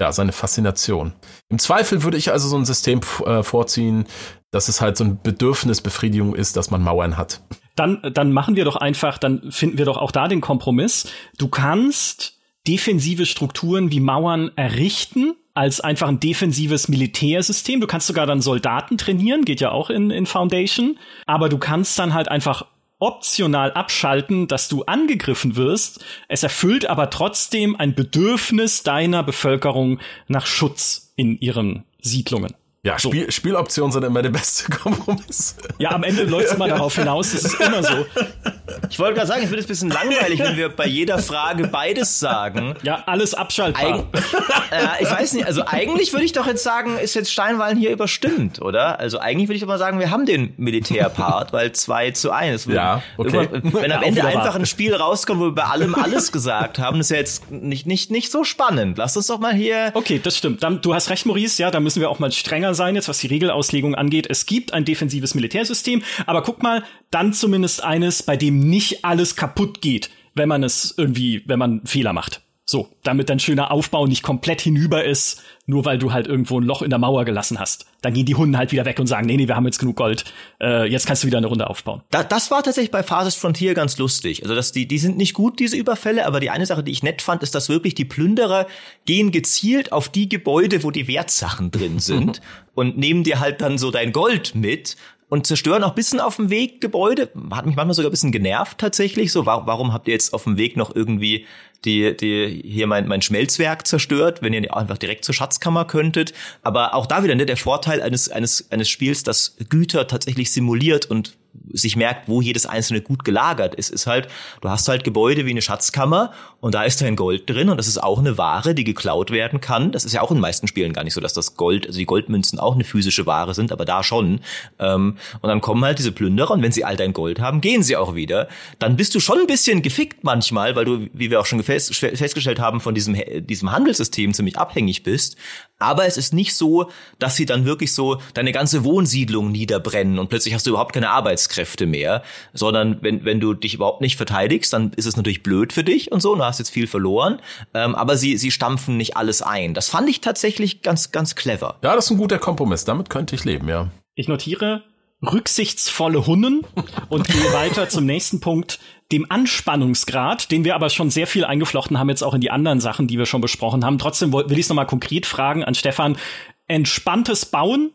ja, seine Faszination. Im Zweifel würde ich also so ein System äh, vorziehen, dass es halt so eine Bedürfnisbefriedigung ist, dass man Mauern hat. Dann, dann machen wir doch einfach, dann finden wir doch auch da den Kompromiss. Du kannst defensive Strukturen wie Mauern errichten, als einfach ein defensives Militärsystem. Du kannst sogar dann Soldaten trainieren, geht ja auch in, in Foundation. Aber du kannst dann halt einfach optional abschalten, dass du angegriffen wirst. Es erfüllt aber trotzdem ein Bedürfnis deiner Bevölkerung nach Schutz in ihren Siedlungen. Ja, so. Spiel, Spieloptionen sind immer der beste [laughs] Kompromiss. Ja, am Ende läuft es immer darauf hinaus, das ist immer so. Ich wollte gerade sagen, ich finde es ein bisschen langweilig, wenn wir bei jeder Frage beides sagen. Ja, alles abschaltbar. Eig [laughs] äh, ich weiß nicht, also eigentlich würde ich doch jetzt sagen, ist jetzt Steinwallen hier überstimmt, oder? Also eigentlich würde ich doch mal sagen, wir haben den Militärpart, weil 2 zu 1. Ja, okay. Wenn am Ende einfach ein Spiel rauskommt, wo wir bei allem alles gesagt haben, ist ja jetzt nicht, nicht, nicht so spannend. Lass uns doch mal hier. Okay, das stimmt. Dann, du hast recht, Maurice, ja, da müssen wir auch mal strenger sein jetzt, was die Regelauslegung angeht. Es gibt ein defensives Militärsystem, aber guck mal, dann zumindest eines, bei dem nicht alles kaputt geht, wenn man es irgendwie, wenn man Fehler macht. So, damit dein schöner Aufbau nicht komplett hinüber ist, nur weil du halt irgendwo ein Loch in der Mauer gelassen hast. Dann gehen die Hunden halt wieder weg und sagen, nee, nee, wir haben jetzt genug Gold, äh, jetzt kannst du wieder eine Runde aufbauen. Da, das war tatsächlich bei Phases Frontier ganz lustig. Also das, die, die sind nicht gut, diese Überfälle, aber die eine Sache, die ich nett fand, ist, dass wirklich die Plünderer gehen gezielt auf die Gebäude, wo die Wertsachen drin sind und nehmen dir halt dann so dein Gold mit und zerstören auch bisschen auf dem Weg Gebäude. Hat mich manchmal sogar ein bisschen genervt tatsächlich. So, warum habt ihr jetzt auf dem Weg noch irgendwie die, die hier mein, mein Schmelzwerk zerstört, wenn ihr einfach direkt zur Schatzkammer könntet. Aber auch da wieder ne, der Vorteil eines, eines, eines Spiels, das Güter tatsächlich simuliert und sich merkt, wo jedes einzelne gut gelagert ist, ist halt, du hast halt Gebäude wie eine Schatzkammer und da ist dein Gold drin und das ist auch eine Ware, die geklaut werden kann. Das ist ja auch in den meisten Spielen gar nicht so, dass das Gold, also die Goldmünzen auch eine physische Ware sind, aber da schon. Ähm, und dann kommen halt diese Plünderer und wenn sie all dein Gold haben, gehen sie auch wieder. Dann bist du schon ein bisschen gefickt manchmal, weil du, wie wir auch schon festgestellt haben, von diesem, diesem Handelssystem ziemlich abhängig bist. Aber es ist nicht so, dass sie dann wirklich so deine ganze Wohnsiedlung niederbrennen und plötzlich hast du überhaupt keine Arbeitskräfte mehr, sondern wenn, wenn du dich überhaupt nicht verteidigst, dann ist es natürlich blöd für dich und so, und du hast jetzt viel verloren, ähm, aber sie, sie stampfen nicht alles ein. Das fand ich tatsächlich ganz, ganz clever. Ja, das ist ein guter Kompromiss, damit könnte ich leben, ja. Ich notiere, rücksichtsvolle Hunden und gehe weiter zum nächsten Punkt, dem Anspannungsgrad, den wir aber schon sehr viel eingeflochten haben, jetzt auch in die anderen Sachen, die wir schon besprochen haben. Trotzdem will ich es nochmal konkret fragen an Stefan. Entspanntes Bauen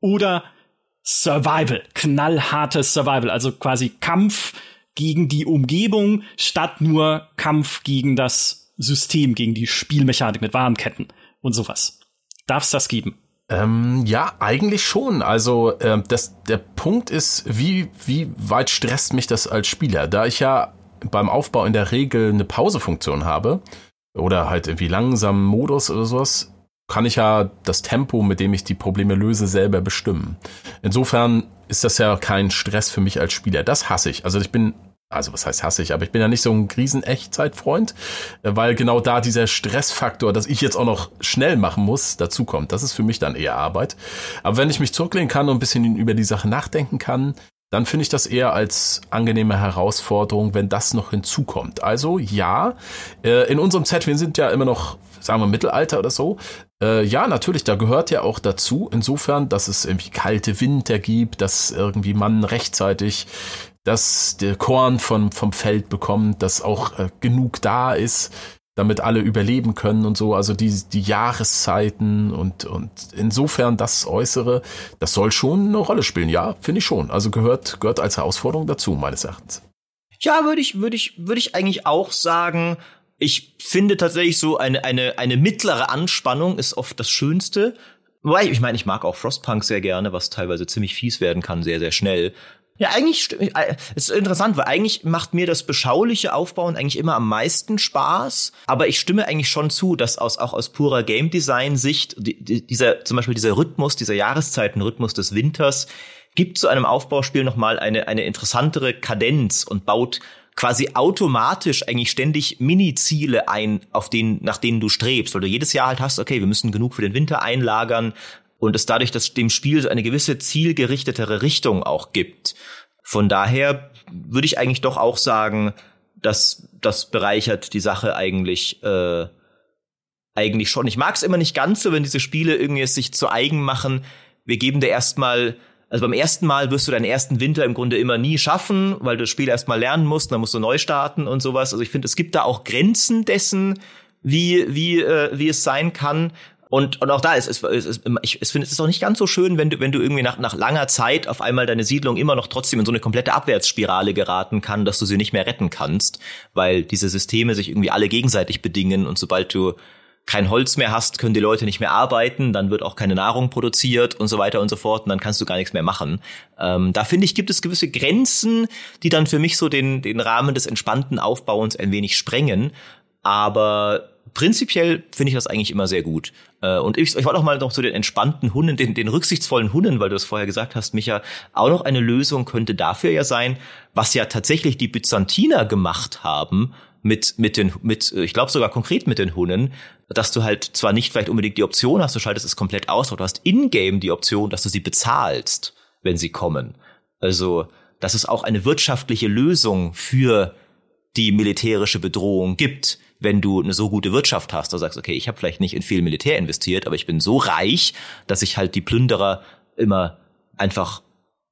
oder Survival? Knallhartes Survival, also quasi Kampf gegen die Umgebung statt nur Kampf gegen das System, gegen die Spielmechanik mit Warenketten und sowas. Darf es das geben? Ähm, ja, eigentlich schon. Also äh, das, der Punkt ist, wie, wie weit stresst mich das als Spieler? Da ich ja beim Aufbau in der Regel eine Pausefunktion habe oder halt irgendwie langsamen Modus oder sowas, kann ich ja das Tempo, mit dem ich die Probleme löse, selber bestimmen. Insofern ist das ja kein Stress für mich als Spieler. Das hasse ich. Also ich bin also was heißt hasse ich, aber ich bin ja nicht so ein Riesen-Echtzeitfreund, äh, weil genau da dieser Stressfaktor, dass ich jetzt auch noch schnell machen muss, dazu kommt. Das ist für mich dann eher Arbeit. Aber wenn ich mich zurücklehnen kann und ein bisschen über die Sache nachdenken kann, dann finde ich das eher als angenehme Herausforderung, wenn das noch hinzukommt. Also ja, äh, in unserem Set, wir sind ja immer noch, sagen wir, Mittelalter oder so. Äh, ja, natürlich, da gehört ja auch dazu, insofern, dass es irgendwie kalte Winter gibt, dass irgendwie man rechtzeitig der Korn vom, vom Feld bekommt, dass auch äh, genug da ist, damit alle überleben können und so. Also die, die Jahreszeiten und, und insofern das Äußere, das soll schon eine Rolle spielen. Ja, finde ich schon. Also gehört, gehört als Herausforderung dazu, meines Erachtens. Ja, würde ich, würde ich, würde ich eigentlich auch sagen. Ich finde tatsächlich so eine, eine, eine mittlere Anspannung ist oft das Schönste. Wobei, ich meine, ich mag auch Frostpunk sehr gerne, was teilweise ziemlich fies werden kann, sehr, sehr schnell. Ja, eigentlich äh, ist interessant, weil eigentlich macht mir das beschauliche Aufbauen eigentlich immer am meisten Spaß. Aber ich stimme eigentlich schon zu, dass aus, auch aus purer Game Design Sicht die, dieser, zum Beispiel dieser Rhythmus, dieser Jahreszeitenrhythmus des Winters gibt zu einem Aufbauspiel nochmal eine, eine interessantere Kadenz und baut quasi automatisch eigentlich ständig Mini-Ziele ein, auf denen, nach denen du strebst, weil du jedes Jahr halt hast, okay, wir müssen genug für den Winter einlagern, und es dadurch, dass dem Spiel eine gewisse zielgerichtetere Richtung auch gibt. Von daher würde ich eigentlich doch auch sagen, dass das bereichert die Sache eigentlich äh, eigentlich schon. Ich mag es immer nicht ganz so, wenn diese Spiele irgendwie es sich zu eigen machen. Wir geben dir erstmal also beim ersten Mal wirst du deinen ersten Winter im Grunde immer nie schaffen, weil du das Spiel erstmal lernen musst, dann musst du neu starten und sowas. Also ich finde, es gibt da auch Grenzen dessen, wie wie äh, wie es sein kann. Und, und auch da ist es, ist, ist, ich, ich finde, es ist auch nicht ganz so schön, wenn du, wenn du irgendwie nach, nach langer Zeit auf einmal deine Siedlung immer noch trotzdem in so eine komplette Abwärtsspirale geraten kann, dass du sie nicht mehr retten kannst, weil diese Systeme sich irgendwie alle gegenseitig bedingen und sobald du kein Holz mehr hast, können die Leute nicht mehr arbeiten, dann wird auch keine Nahrung produziert und so weiter und so fort und dann kannst du gar nichts mehr machen. Ähm, da finde ich, gibt es gewisse Grenzen, die dann für mich so den, den Rahmen des entspannten Aufbauens ein wenig sprengen. Aber prinzipiell finde ich das eigentlich immer sehr gut. Äh, und ich, ich wollte auch mal noch zu den entspannten Hunden, den, den rücksichtsvollen Hunden, weil du es vorher gesagt hast, Micha, auch noch eine Lösung könnte dafür ja sein, was ja tatsächlich die Byzantiner gemacht haben mit mit den mit ich glaube sogar konkret mit den Hunden, dass du halt zwar nicht vielleicht unbedingt die Option hast, du schaltest es komplett aus, aber du hast in-game die Option, dass du sie bezahlst, wenn sie kommen. Also, dass es auch eine wirtschaftliche Lösung für die militärische Bedrohung gibt wenn du eine so gute Wirtschaft hast, du sagst, okay, ich habe vielleicht nicht in viel Militär investiert, aber ich bin so reich, dass ich halt die Plünderer immer einfach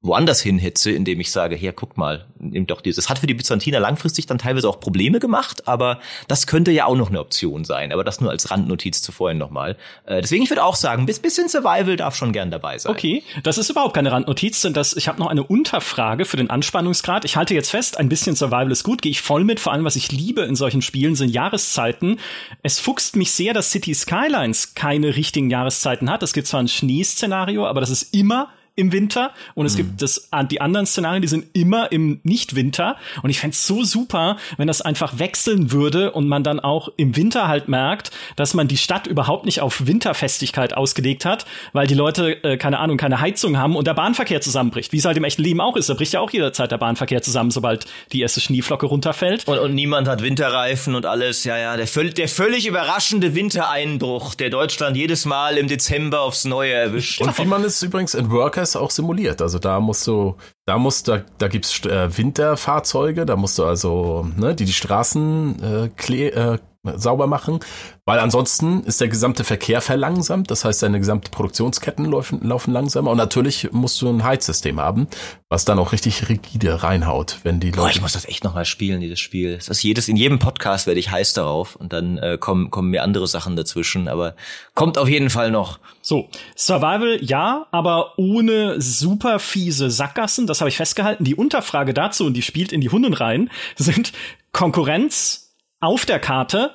woanders hinhetze, indem ich sage, hier, guck mal, nimm doch dieses. Das hat für die Byzantiner langfristig dann teilweise auch Probleme gemacht, aber das könnte ja auch noch eine Option sein. Aber das nur als Randnotiz zu vorhin nochmal. Äh, deswegen, ich würde auch sagen, bis bisschen Survival darf schon gern dabei sein. Okay, das ist überhaupt keine Randnotiz, denn das, ich habe noch eine Unterfrage für den Anspannungsgrad. Ich halte jetzt fest, ein bisschen Survival ist gut, gehe ich voll mit. Vor allem, was ich liebe in solchen Spielen, sind Jahreszeiten. Es fuchst mich sehr, dass City Skylines keine richtigen Jahreszeiten hat. Es gibt zwar ein Schneeszenario, aber das ist immer im Winter und es mhm. gibt das, die anderen Szenarien, die sind immer im Nicht-Winter und ich fände es so super, wenn das einfach wechseln würde und man dann auch im Winter halt merkt, dass man die Stadt überhaupt nicht auf Winterfestigkeit ausgelegt hat, weil die Leute, äh, keine Ahnung, keine Heizung haben und der Bahnverkehr zusammenbricht, wie es halt im echten Leben auch ist. Da bricht ja auch jederzeit der Bahnverkehr zusammen, sobald die erste Schneeflocke runterfällt. Und, und niemand hat Winterreifen und alles. Ja, ja, der, völ der völlig überraschende Wintereinbruch, der Deutschland jedes Mal im Dezember aufs Neue erwischt. Und wie man es übrigens in Workers das auch simuliert. Also da musst du, da musst da, da gibt's äh, Winterfahrzeuge, da musst du also, ne, die die Straßen äh, kle äh, sauber machen, weil ansonsten ist der gesamte Verkehr verlangsamt, das heißt, deine gesamte Produktionsketten laufen, laufen langsamer und natürlich musst du ein Heizsystem haben, was dann auch richtig rigide reinhaut, wenn die Leute. Boah, ich muss das echt nochmal spielen, dieses Spiel. Das ist jedes, in jedem Podcast werde ich heiß darauf und dann äh, kommen, kommen mir andere Sachen dazwischen, aber kommt auf jeden Fall noch. So, Survival ja, aber ohne super fiese Sackgassen, das habe ich festgehalten. Die Unterfrage dazu, und die spielt in die Hunden rein, [laughs] sind Konkurrenz auf der Karte,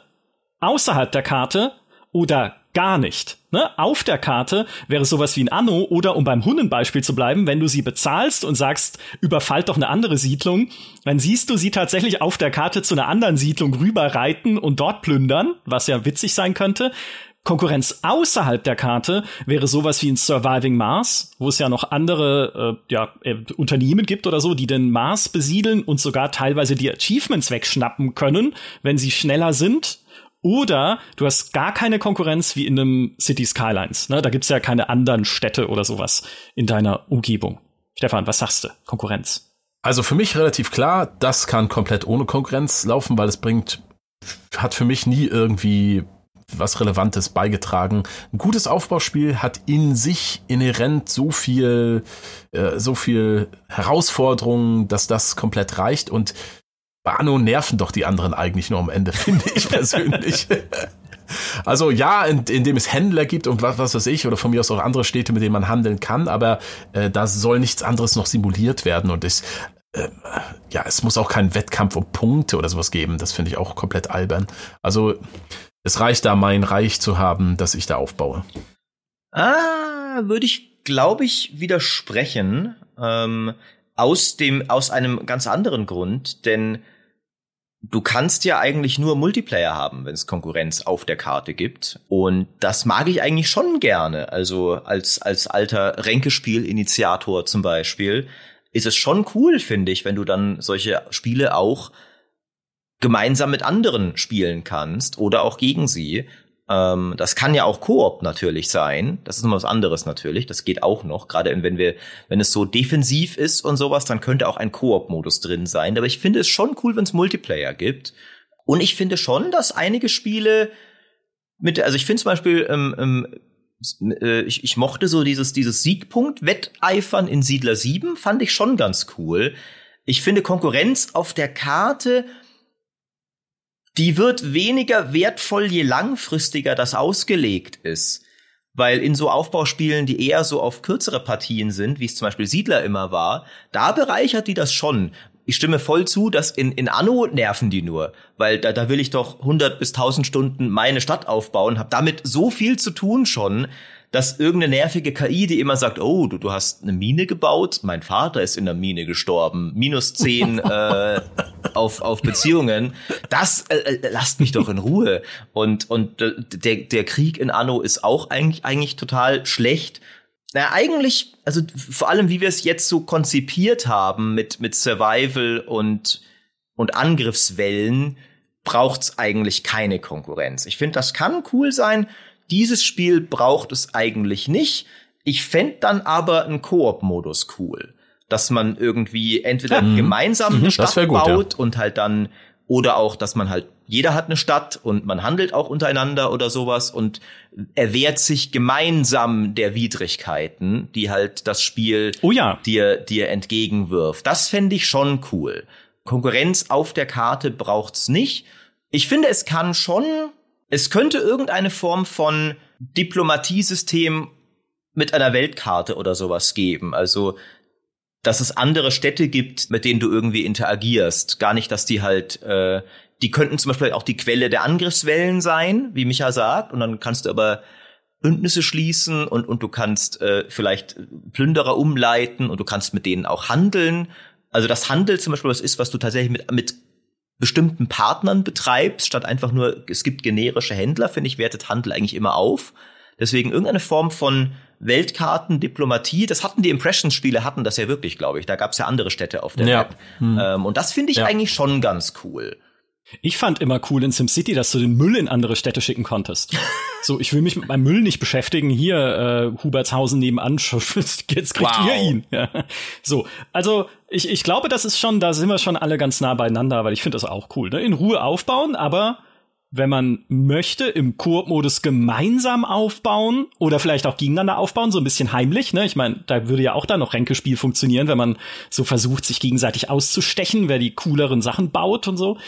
außerhalb der Karte oder gar nicht. Ne? Auf der Karte wäre sowas wie ein Anno oder um beim Hundenbeispiel zu bleiben, wenn du sie bezahlst und sagst, überfallt doch eine andere Siedlung, dann siehst du sie tatsächlich auf der Karte zu einer anderen Siedlung rüberreiten und dort plündern, was ja witzig sein könnte. Konkurrenz außerhalb der Karte wäre sowas wie ein Surviving Mars, wo es ja noch andere äh, ja, äh, Unternehmen gibt oder so, die den Mars besiedeln und sogar teilweise die Achievements wegschnappen können, wenn sie schneller sind. Oder du hast gar keine Konkurrenz wie in einem City Skylines. Ne? Da gibt's ja keine anderen Städte oder sowas in deiner Umgebung. Stefan, was sagst du? Konkurrenz. Also für mich relativ klar, das kann komplett ohne Konkurrenz laufen, weil es bringt, hat für mich nie irgendwie was Relevantes beigetragen. Ein gutes Aufbauspiel hat in sich inhärent so viel, äh, so viel Herausforderungen, dass das komplett reicht und bei Anno nerven doch die anderen eigentlich nur am Ende, [laughs] finde ich persönlich. [laughs] Also ja, in, indem es Händler gibt und was, was weiß ich, oder von mir aus auch andere Städte, mit denen man handeln kann, aber äh, da soll nichts anderes noch simuliert werden und es, äh, ja, es muss auch keinen Wettkampf um Punkte oder sowas geben. Das finde ich auch komplett albern. Also es reicht da, mein Reich zu haben, das ich da aufbaue. Ah, würde ich, glaube ich, widersprechen. Ähm, aus dem, aus einem ganz anderen Grund, denn du kannst ja eigentlich nur Multiplayer haben, wenn es Konkurrenz auf der Karte gibt. Und das mag ich eigentlich schon gerne. Also als, als alter Ränkespiel-Initiator zum Beispiel ist es schon cool, finde ich, wenn du dann solche Spiele auch gemeinsam mit anderen spielen kannst oder auch gegen sie. Ähm, das kann ja auch Koop natürlich sein. Das ist noch was anderes natürlich. Das geht auch noch. Gerade wenn wir, wenn es so defensiv ist und sowas, dann könnte auch ein Koop-Modus drin sein. Aber ich finde es schon cool, wenn es Multiplayer gibt. Und ich finde schon, dass einige Spiele mit, also ich finde zum Beispiel, ähm, ähm, äh, ich, ich mochte so dieses, dieses Siegpunkt-Wetteifern in Siedler 7, fand ich schon ganz cool. Ich finde Konkurrenz auf der Karte die wird weniger wertvoll, je langfristiger das ausgelegt ist. Weil in so Aufbauspielen, die eher so auf kürzere Partien sind, wie es zum Beispiel Siedler immer war, da bereichert die das schon. Ich stimme voll zu, dass in, in Anno nerven die nur, weil da, da will ich doch 100 bis 1000 Stunden meine Stadt aufbauen, habe damit so viel zu tun schon, dass irgendeine nervige KI, die immer sagt, oh, du, du hast eine Mine gebaut, mein Vater ist in der Mine gestorben, minus zehn [laughs] äh, auf, auf Beziehungen, das äh, äh, lasst mich doch in Ruhe. Und, und äh, der, der Krieg in Anno ist auch eigentlich, eigentlich total schlecht. Na, eigentlich, also vor allem, wie wir es jetzt so konzipiert haben mit, mit Survival und, und Angriffswellen, braucht's eigentlich keine Konkurrenz. Ich finde, das kann cool sein, dieses Spiel braucht es eigentlich nicht. Ich fände dann aber einen Koop-Modus cool. Dass man irgendwie entweder mhm. gemeinsam eine mhm, Stadt gut, baut ja. und halt dann, oder auch, dass man halt, jeder hat eine Stadt und man handelt auch untereinander oder sowas und erwehrt sich gemeinsam der Widrigkeiten, die halt das Spiel oh ja. dir, dir entgegenwirft. Das fände ich schon cool. Konkurrenz auf der Karte braucht's nicht. Ich finde, es kann schon es könnte irgendeine Form von Diplomatiesystem mit einer Weltkarte oder sowas geben. Also, dass es andere Städte gibt, mit denen du irgendwie interagierst. Gar nicht, dass die halt, äh, die könnten zum Beispiel auch die Quelle der Angriffswellen sein, wie Micha sagt. Und dann kannst du aber Bündnisse schließen und, und du kannst äh, vielleicht Plünderer umleiten und du kannst mit denen auch handeln. Also das Handel zum Beispiel was ist, was du tatsächlich mit, mit bestimmten Partnern betreibst, statt einfach nur, es gibt generische Händler, finde ich, wertet Handel eigentlich immer auf. Deswegen irgendeine Form von Weltkarten, Diplomatie, das hatten die Impressions-Spiele, hatten das ja wirklich, glaube ich. Da gab es ja andere Städte auf der ja. Map. Hm. Ähm, und das finde ich ja. eigentlich schon ganz cool. Ich fand immer cool in SimCity, dass du den Müll in andere Städte schicken konntest. so, ich will mich mit meinem Müll nicht beschäftigen. Hier, äh, Hubertshausen nebenan, [laughs] jetzt kriegt wow. ihr ihn. Ja. So, also ich, ich glaube, das ist schon, da sind wir schon alle ganz nah beieinander, weil ich finde das auch cool. Ne? In Ruhe aufbauen, aber wenn man möchte, im Koop-Modus gemeinsam aufbauen oder vielleicht auch gegeneinander aufbauen, so ein bisschen heimlich. Ne? Ich meine, da würde ja auch da noch Ränkespiel funktionieren, wenn man so versucht, sich gegenseitig auszustechen, wer die cooleren Sachen baut und so.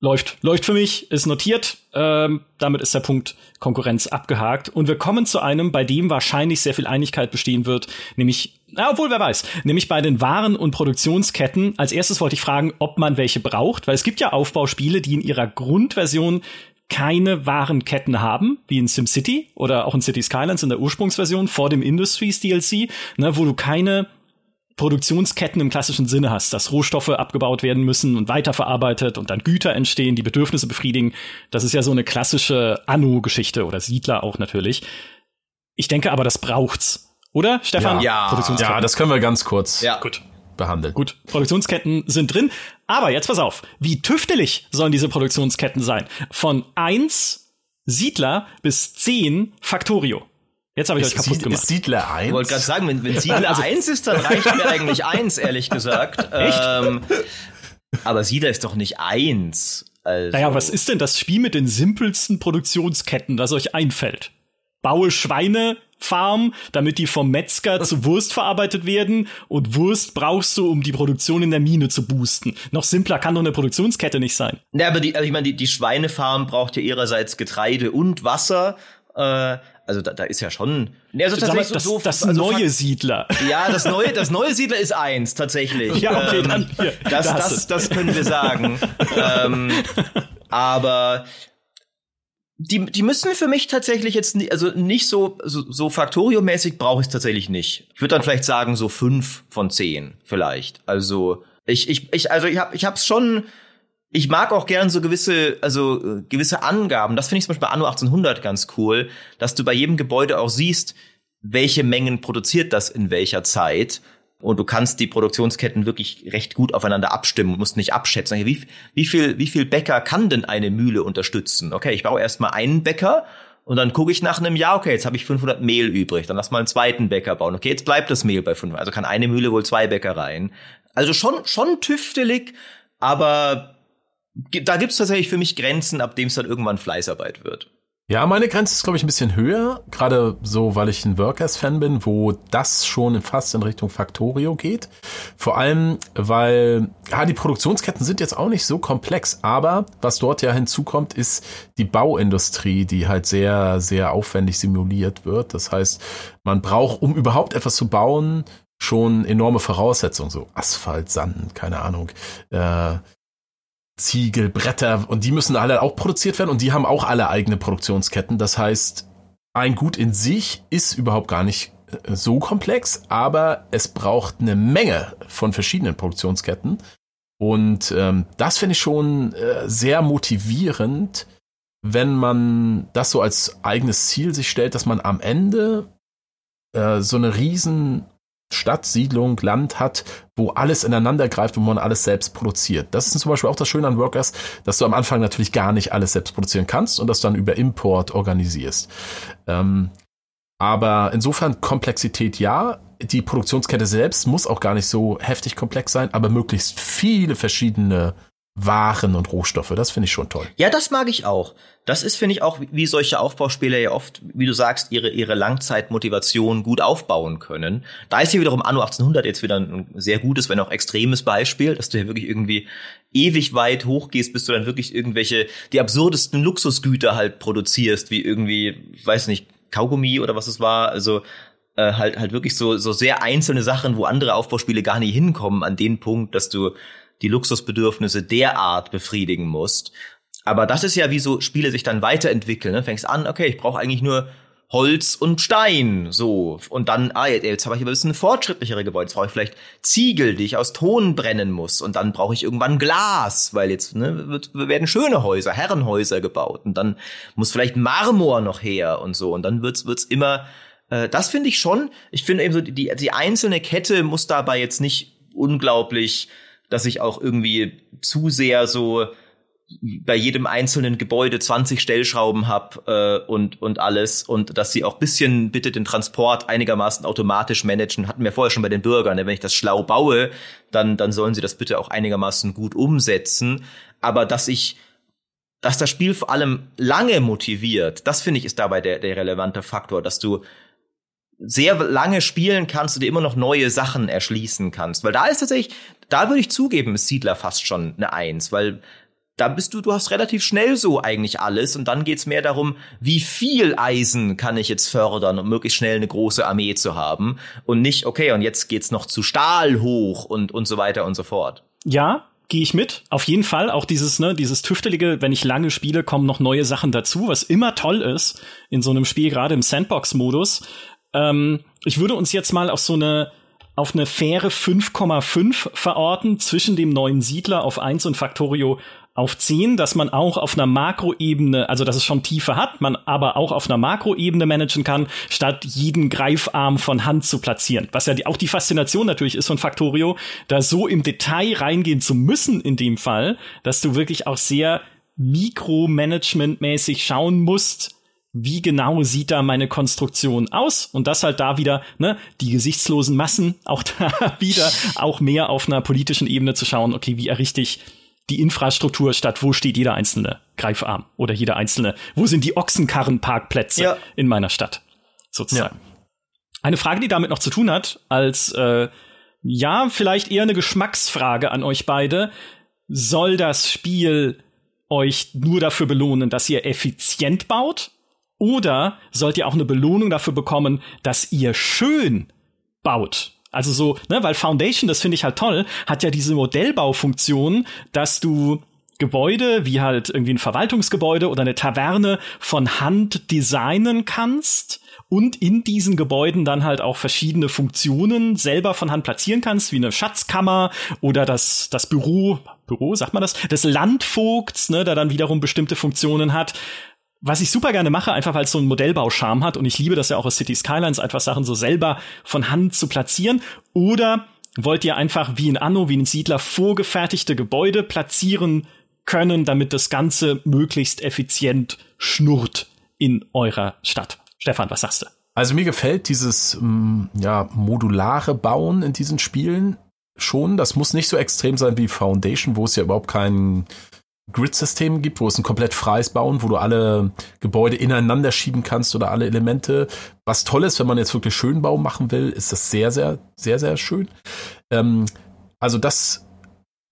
Läuft, läuft für mich, ist notiert. Ähm, damit ist der Punkt Konkurrenz abgehakt. Und wir kommen zu einem, bei dem wahrscheinlich sehr viel Einigkeit bestehen wird, nämlich, na, obwohl wer weiß, nämlich bei den Waren- und Produktionsketten. Als erstes wollte ich fragen, ob man welche braucht, weil es gibt ja Aufbauspiele, die in ihrer Grundversion keine wahren Ketten haben, wie in SimCity oder auch in City Skylines in der Ursprungsversion vor dem Industries DLC, ne, wo du keine Produktionsketten im klassischen Sinne hast, dass Rohstoffe abgebaut werden müssen und weiterverarbeitet und dann Güter entstehen, die Bedürfnisse befriedigen. Das ist ja so eine klassische Anno-Geschichte oder Siedler auch natürlich. Ich denke aber, das braucht's. Oder, Stefan? Ja, ja das können wir ganz kurz ja. gut behandeln. Gut, Produktionsketten sind drin. Aber jetzt pass auf, wie tüftelig sollen diese Produktionsketten sein? Von eins Siedler bis zehn Factorio. Jetzt habe ich euch kaputt Sied, gemacht. Ist Siedler 1? Ich wollte gerade sagen, wenn, wenn [laughs] Siedler Also- 1 ist, dann reicht mir eigentlich 1, ehrlich [laughs] gesagt. Echt? Ähm, aber Siedler ist doch nicht 1. Also, Naja, was ist denn das Spiel mit den simpelsten Produktionsketten, das euch einfällt? Baue Schweinefarm, damit die vom Metzger zu Wurst verarbeitet werden und Wurst brauchst du, um die Produktion in der Mine zu boosten. Noch simpler kann doch eine Produktionskette nicht sein. Ja, aber die, also ich meine, die, die Schweinefarm braucht ja ihrerseits Getreide und Wasser. Äh, also da, da ist ja schon. Also tatsächlich das, so, das also neue Siedler. Ja, das neue, das neue Siedler ist eins, tatsächlich. Ja, okay, Ähm, dann hier, das, da das, du's. das können wir sagen. ähm, aber die, die müssen für mich tatsächlich jetzt ni- also nicht so, so, so Factorio-mäßig brauche ich es tatsächlich nicht. Ich würde dann vielleicht sagen, so fünf von zehn, vielleicht. Also, ich, ich, ich, also ich habe ich hab's schon. Ich mag auch gern so gewisse, also äh, gewisse Angaben. Das finde ich zum Beispiel bei Anno 1800 ganz cool, dass du bei jedem Gebäude auch siehst, welche Mengen produziert das in welcher Zeit. Und du kannst die Produktionsketten wirklich recht gut aufeinander abstimmen und musst nicht abschätzen. Wie, wie viel, wie viel Bäcker kann denn eine Mühle unterstützen? Okay, ich baue erstmal einen Bäcker und dann gucke ich nach einem Jahr, okay, jetzt habe ich 500 Mehl übrig. Dann lass mal einen zweiten Bäcker bauen. Okay, jetzt bleibt das Mehl bei 500. Also kann eine Mühle wohl zwei Bäckereien. Also schon, schon tüftelig, aber da gibt's tatsächlich für mich Grenzen, ab dem es dann irgendwann Fleißarbeit wird. Ja, meine Grenze ist, glaube ich, ein bisschen höher. Gerade so, weil ich ein Workers-Fan bin, wo das schon fast in Richtung Factorio geht. Vor allem, weil ja, die Produktionsketten sind jetzt auch nicht so komplex. Aber was dort ja hinzukommt, ist die Bauindustrie, die halt sehr, sehr aufwendig simuliert wird. Das heißt, man braucht, um überhaupt etwas zu bauen, schon enorme Voraussetzungen. So Asphalt, Sand, keine Ahnung. Äh, Ziegel, Bretter und die müssen alle auch produziert werden und die haben auch alle eigene Produktionsketten. Das heißt, ein Gut in sich ist überhaupt gar nicht äh, so komplex, aber es braucht eine Menge von verschiedenen Produktionsketten. Und ähm, das finde ich schon äh, sehr motivierend, wenn man das so als eigenes Ziel sich stellt, dass man am Ende äh, so eine riesen Stadt, Siedlung, Land hat, wo alles ineinander greift und man alles selbst produziert. Das ist zum Beispiel auch das Schöne an Workers, dass du am Anfang natürlich gar nicht alles selbst produzieren kannst und das dann über Import organisierst. Ähm, aber insofern Komplexität ja. Die Produktionskette selbst muss auch gar nicht so heftig komplex sein, aber möglichst viele verschiedene Waren und Rohstoffe. Das finde ich schon toll. Ja, das mag ich auch. Das ist, finde ich, auch, wie solche Aufbauspiele ja oft, wie du sagst, ihre, ihre Langzeitmotivation gut aufbauen können. Da ist hier wiederum Anno 1800 jetzt wieder ein sehr gutes, wenn auch extremes Beispiel, dass du ja wirklich irgendwie ewig weit hochgehst, bis du dann wirklich irgendwelche, die absurdesten Luxusgüter halt produzierst, wie irgendwie, weiß nicht, Kaugummi oder was es war, also äh, halt halt wirklich so so sehr einzelne Sachen, wo andere Aufbauspiele gar nie hinkommen an den Punkt, dass du die Luxusbedürfnisse derart befriedigen musst. Aber das ist ja, wie so Spiele sich dann weiterentwickeln. Ne? Fängst an, okay, ich brauche eigentlich nur Holz und Stein, so. Und dann, ah, jetzt, jetzt habe ich aber ein bisschen fortschrittlichere Gebäude. Jetzt brauche ich vielleicht Ziegel, die ich aus Ton brennen muss. Und dann brauche ich irgendwann Glas, weil jetzt ne, wird, werden schöne Häuser, Herrenhäuser gebaut. Und dann muss vielleicht Marmor noch her und so. Und dann wird's, wird's immer, äh, das finde ich schon. Ich finde eben so, die, die einzelne Kette muss dabei jetzt nicht unglaublich, dass ich auch irgendwie zu sehr so bei jedem einzelnen Gebäude 20 Stellschrauben hab äh, und und alles und dass sie auch bisschen bitte den Transport einigermaßen automatisch managen hatten wir vorher schon bei den Bürgern ne? wenn ich das schlau baue dann dann sollen sie das bitte auch einigermaßen gut umsetzen aber dass ich dass das Spiel vor allem lange motiviert. Das finde ich ist dabei der, der relevante Faktor, dass du sehr lange spielen kannst und dir immer noch neue Sachen erschließen kannst. Weil da ist tatsächlich, da würde ich zugeben, ist Siedler fast schon eine Eins, weil da bist du, du hast relativ schnell so eigentlich alles und dann geht's mehr darum, wie viel Eisen kann ich jetzt fördern, um möglichst schnell eine große Armee zu haben und nicht, okay, und jetzt geht's noch zu Stahl hoch und, und so weiter und so fort. Ja, gehe ich mit. Auf jeden Fall. Auch dieses, ne, dieses tüftelige, wenn ich lange spiele, kommen noch neue Sachen dazu, was immer toll ist in so einem Spiel, gerade im Sandbox-Modus. Ähm, ich würde uns jetzt mal auf so eine auf eine faire 5,5 verorten zwischen dem neuen Siedler auf 1 und Factorio auf 10, dass man auch auf einer Makroebene, also dass es schon Tiefe hat, man aber auch auf einer Makroebene managen kann, statt jeden Greifarm von Hand zu platzieren. Was ja die, auch die Faszination natürlich ist von Factorio, da so im Detail reingehen zu müssen in dem Fall, dass du wirklich auch sehr mikromanagementmäßig schauen musst, wie genau sieht da meine Konstruktion aus und das halt da wieder, ne, die gesichtslosen Massen, auch [laughs] da wieder auch mehr auf einer politischen Ebene zu schauen, okay, wie errichte ich die Infrastruktur statt, wo steht jeder einzelne Greifarm oder jeder einzelne, wo sind die Ochsenkarrenparkplätze ja. in meiner Stadt, sozusagen. Ja. Eine Frage, die damit noch zu tun hat, als äh, ja, vielleicht eher eine Geschmacksfrage an euch beide. Soll das Spiel euch nur dafür belohnen, dass ihr effizient baut? Oder sollt ihr auch eine Belohnung dafür bekommen, dass ihr schön baut? Also so, ne, weil Foundation, das finde ich halt toll, hat ja diese Modellbaufunktion, dass du Gebäude, wie halt irgendwie ein Verwaltungsgebäude oder eine Taverne von Hand designen kannst und in diesen Gebäuden dann halt auch verschiedene Funktionen selber von Hand platzieren kannst, wie eine Schatzkammer oder das, das Büro, Büro, sagt man das, des Landvogts, ne, der dann wiederum bestimmte Funktionen hat was ich super gerne mache, einfach weil es so einen Modellbauscharme hat und ich liebe das ja auch aus City Skylines, einfach Sachen so selber von Hand zu platzieren. Oder wollt ihr einfach wie in Anno, wie in Siedler vorgefertigte Gebäude platzieren können, damit das Ganze möglichst effizient schnurrt in eurer Stadt? Stefan, was sagst du? Also mir gefällt dieses mm, ja, modulare Bauen in diesen Spielen schon. Das muss nicht so extrem sein wie Foundation, wo es ja überhaupt keinen Grid-System gibt, wo es ein komplett freies Bauen, wo du alle Gebäude ineinander schieben kannst oder alle Elemente. Was toll ist, wenn man jetzt wirklich Schönbau machen will, ist das sehr, sehr, sehr, sehr schön. Ähm, also das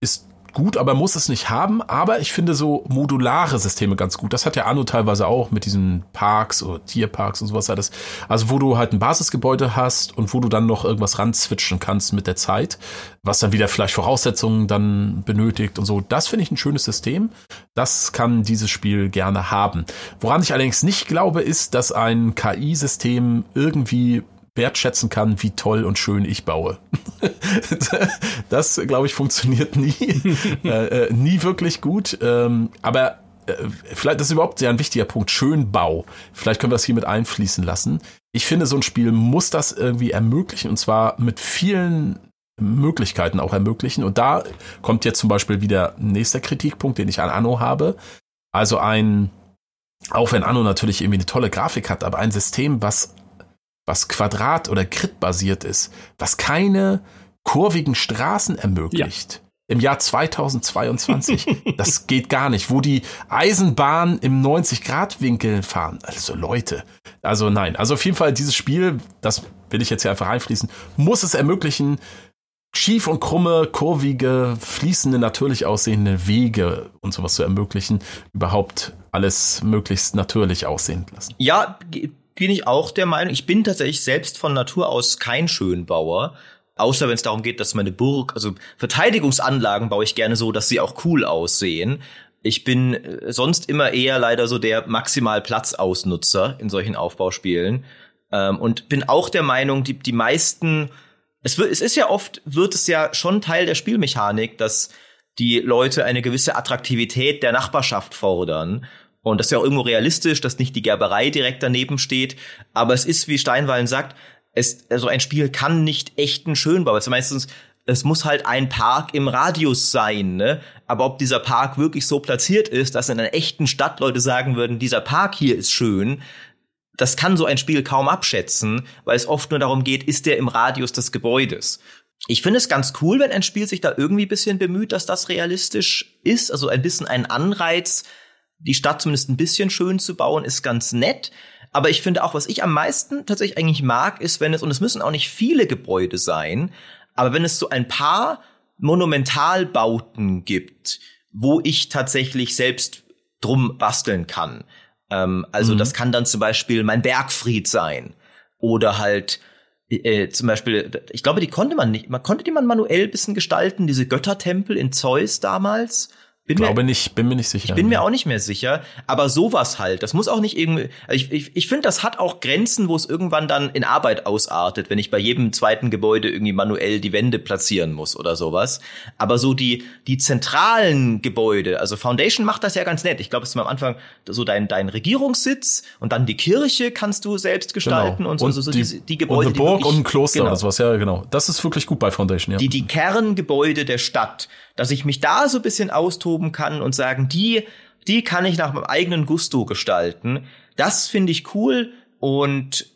ist gut, aber muss es nicht haben. Aber ich finde so modulare Systeme ganz gut. Das hat ja Anno teilweise auch mit diesen Parks oder Tierparks und sowas alles. Also wo du halt ein Basisgebäude hast und wo du dann noch irgendwas ranzwitschen kannst mit der Zeit, was dann wieder vielleicht Voraussetzungen dann benötigt und so. Das finde ich ein schönes System. Das kann dieses Spiel gerne haben. Woran ich allerdings nicht glaube, ist, dass ein KI-System irgendwie wertschätzen kann, wie toll und schön ich baue. [laughs] das, glaube ich, funktioniert nie. [laughs] äh, äh, nie wirklich gut. Ähm, aber äh, vielleicht das ist überhaupt sehr ein wichtiger Punkt. Schönbau. Vielleicht können wir das hier mit einfließen lassen. Ich finde, so ein Spiel muss das irgendwie ermöglichen und zwar mit vielen Möglichkeiten auch ermöglichen. Und da kommt jetzt zum Beispiel wieder nächster Kritikpunkt, den ich an Anno habe. Also ein, auch wenn Anno natürlich irgendwie eine tolle Grafik hat, aber ein System, was was Quadrat- oder Grid-basiert ist, was keine kurvigen Straßen ermöglicht. Ja. Im Jahr 2022. [laughs] das geht gar nicht. Wo die Eisenbahn im 90-Grad-Winkel fahren. Also Leute. Also nein. Also auf jeden Fall dieses Spiel, das will ich jetzt hier einfach einfließen, muss es ermöglichen, schief und krumme, kurvige, fließende, natürlich aussehende Wege und sowas zu ermöglichen, überhaupt alles möglichst natürlich aussehen lassen. Ja, bin ich auch der Meinung, ich bin tatsächlich selbst von Natur aus kein Schönbauer. Außer wenn es darum geht, dass meine Burg, also Verteidigungsanlagen baue ich gerne so, dass sie auch cool aussehen. Ich bin äh, sonst immer eher leider so der maximal Platzausnutzer in solchen Aufbauspielen. Ähm, und bin auch der Meinung, die, die meisten, es, wird, es ist ja oft, wird es ja schon Teil der Spielmechanik, dass die Leute eine gewisse Attraktivität der Nachbarschaft fordern. Und das ist ja auch irgendwo realistisch, dass nicht die Gerberei direkt daneben steht. Aber es ist, wie Steinwallen sagt, es, also ein Spiel kann nicht echten Schönbau. Es meistens, es muss halt ein Park im Radius sein, ne? Aber ob dieser Park wirklich so platziert ist, dass in einer echten Stadt Leute sagen würden, dieser Park hier ist schön, das kann so ein Spiel kaum abschätzen, weil es oft nur darum geht, ist der im Radius des Gebäudes. Ich finde es ganz cool, wenn ein Spiel sich da irgendwie ein bisschen bemüht, dass das realistisch ist, also ein bisschen einen Anreiz die Stadt zumindest ein bisschen schön zu bauen, ist ganz nett. Aber ich finde auch, was ich am meisten tatsächlich eigentlich mag, ist, wenn es, und es müssen auch nicht viele Gebäude sein, aber wenn es so ein paar Monumentalbauten gibt, wo ich tatsächlich selbst drum basteln kann. Ähm, also mhm. das kann dann zum Beispiel mein Bergfried sein oder halt äh, zum Beispiel, ich glaube, die konnte man nicht, man konnte die man manuell bisschen gestalten, diese Göttertempel in Zeus damals. Bin Glaube mir, nicht, bin mir nicht sicher. Ich bin mir auch nicht mehr sicher, aber sowas halt. Das muss auch nicht irgendwie. Also ich ich, ich finde, das hat auch Grenzen, wo es irgendwann dann in Arbeit ausartet, wenn ich bei jedem zweiten Gebäude irgendwie manuell die Wände platzieren muss oder sowas. Aber so die die zentralen Gebäude, also Foundation macht das ja ganz nett. Ich glaube, es ist am Anfang so dein dein Regierungssitz und dann die Kirche kannst du selbst gestalten genau. und so, und so, so die, die, die Gebäude. Und eine Burg wirklich, und ein Kloster genau. oder sowas, ja genau. Das ist wirklich gut bei Foundation, ja. Die die Kerngebäude der Stadt dass ich mich da so ein bisschen austoben kann und sagen, die, die kann ich nach meinem eigenen Gusto gestalten. Das finde ich cool und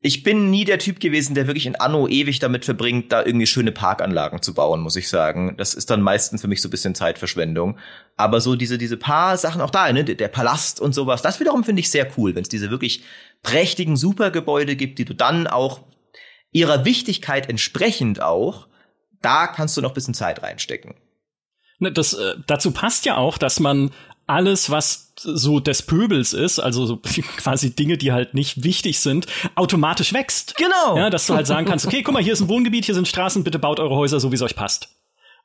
ich bin nie der Typ gewesen, der wirklich in Anno ewig damit verbringt, da irgendwie schöne Parkanlagen zu bauen, muss ich sagen. Das ist dann meistens für mich so ein bisschen Zeitverschwendung. Aber so diese, diese paar Sachen auch da, ne, der Palast und sowas, das wiederum finde ich sehr cool, wenn es diese wirklich prächtigen Supergebäude gibt, die du dann auch ihrer Wichtigkeit entsprechend auch, da kannst du noch ein bisschen Zeit reinstecken. Ne, das, äh, dazu passt ja auch, dass man alles, was so des Pöbels ist, also so [laughs] quasi Dinge, die halt nicht wichtig sind, automatisch wächst. Genau. Ja, dass du halt sagen kannst, okay, guck mal, hier ist ein Wohngebiet, hier sind Straßen, bitte baut eure Häuser so, wie es euch passt.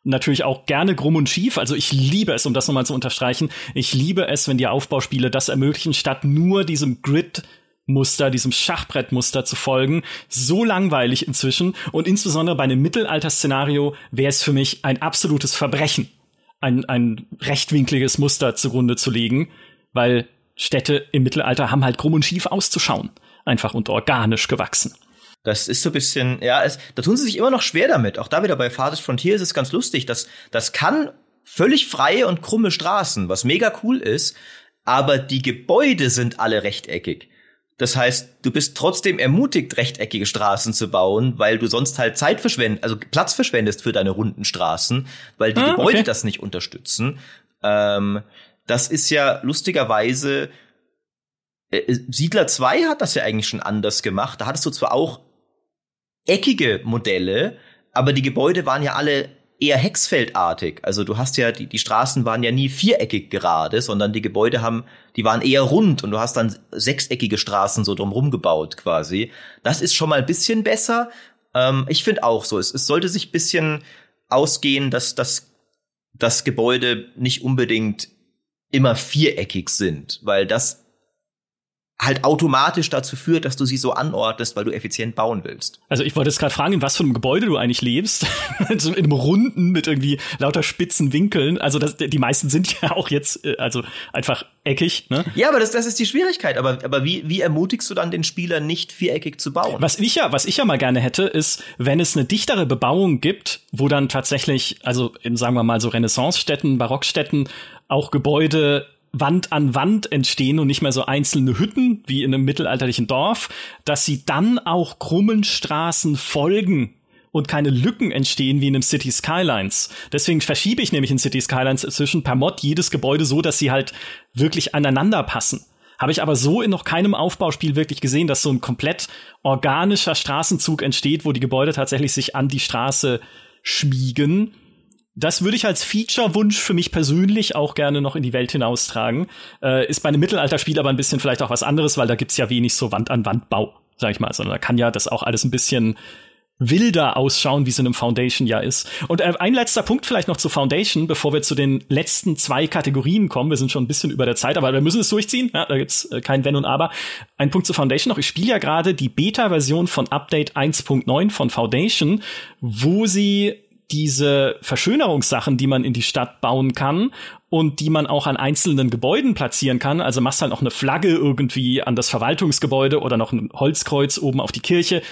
Natürlich auch gerne krumm und schief. Also ich liebe es, um das nochmal zu unterstreichen, ich liebe es, wenn die Aufbauspiele das ermöglichen, statt nur diesem Grid Muster, diesem Schachbrettmuster zu folgen. So langweilig inzwischen. Und insbesondere bei einem Mittelalter-Szenario wäre es für mich ein absolutes Verbrechen, ein, ein rechtwinkliges Muster zugrunde zu legen, weil Städte im Mittelalter haben halt krumm und schief auszuschauen. Einfach und organisch gewachsen. Das ist so ein bisschen, ja, es, da tun sie sich immer noch schwer damit. Auch da wieder bei Farthest Frontier ist es ganz lustig. Das, das kann völlig freie und krumme Straßen, was mega cool ist, aber die Gebäude sind alle rechteckig. Das heißt, du bist trotzdem ermutigt, rechteckige Straßen zu bauen, weil du sonst halt Zeit verschwendest, also Platz verschwendest für deine runden Straßen, weil die ah, Gebäude okay. das nicht unterstützen. Ähm, das ist ja lustigerweise, äh, äh Siedler 2 hat das ja eigentlich schon anders gemacht. Da hattest du zwar auch eckige Modelle, aber die Gebäude waren ja alle eher hexfeldartig. Also du hast ja, die, die Straßen waren ja nie viereckig gerade, sondern die Gebäude haben, die waren eher rund und du hast dann sechseckige Straßen so drumherum gebaut quasi. Das ist schon mal ein bisschen besser. Ähm, ich finde auch so, es, es sollte sich ein bisschen ausgehen, dass dass das Gebäude nicht unbedingt immer viereckig sind, weil das halt automatisch dazu führt, dass du sie so anordnest, weil du effizient bauen willst. Also ich wollte jetzt gerade fragen, in was für einem Gebäude du eigentlich lebst. [laughs] so in einem runden mit irgendwie lauter spitzen Winkeln. Also das, die meisten sind ja auch jetzt äh, also einfach eckig. Ne? Ja, aber das, das ist die Schwierigkeit. Aber, aber wie, wie ermutigst du dann den Spieler nicht viereckig zu bauen? Was ich ja, was ich ja mal gerne hätte, ist, wenn es eine dichtere Bebauung gibt, wo dann tatsächlich, also in sagen wir mal so Renaissance-Städten, Barockstädten auch Gebäude Wand an Wand entstehen und nicht mehr so einzelne Hütten wie in einem mittelalterlichen Dorf, dass sie dann auch krummen Straßen folgen und keine Lücken entstehen wie in einem City Skylines. Deswegen verschiebe ich nämlich in City Skylines inzwischen per Mod jedes Gebäude so, dass sie halt wirklich aneinander passen. Habe ich aber so in noch keinem Aufbauspiel wirklich gesehen, dass so ein komplett organischer Straßenzug entsteht, wo die Gebäude tatsächlich sich an die Straße schmiegen das würde ich als Feature-Wunsch für mich persönlich auch gerne noch in die Welt hinaustragen. Äh, ist bei einem Mittelalterspiel aber ein bisschen vielleicht auch was anderes, weil da gibt's ja wenig so Wand-an-Wand-Bau, sag ich mal. Sondern da kann ja das auch alles ein bisschen wilder ausschauen, wie es in einem Foundation ja ist. Und äh, ein letzter Punkt vielleicht noch zu Foundation, bevor wir zu den letzten zwei Kategorien kommen. Wir sind schon ein bisschen über der Zeit, aber wir müssen es durchziehen. Ja, da gibt's äh, kein Wenn und Aber. Ein Punkt zu Foundation noch. Ich spiele ja gerade die Beta-Version von Update 1.9 von Foundation, wo sie diese Verschönerungssachen, die man in die Stadt bauen kann und die man auch an einzelnen Gebäuden platzieren kann. Also machst halt noch eine Flagge irgendwie an das Verwaltungsgebäude oder noch ein Holzkreuz oben auf die Kirche,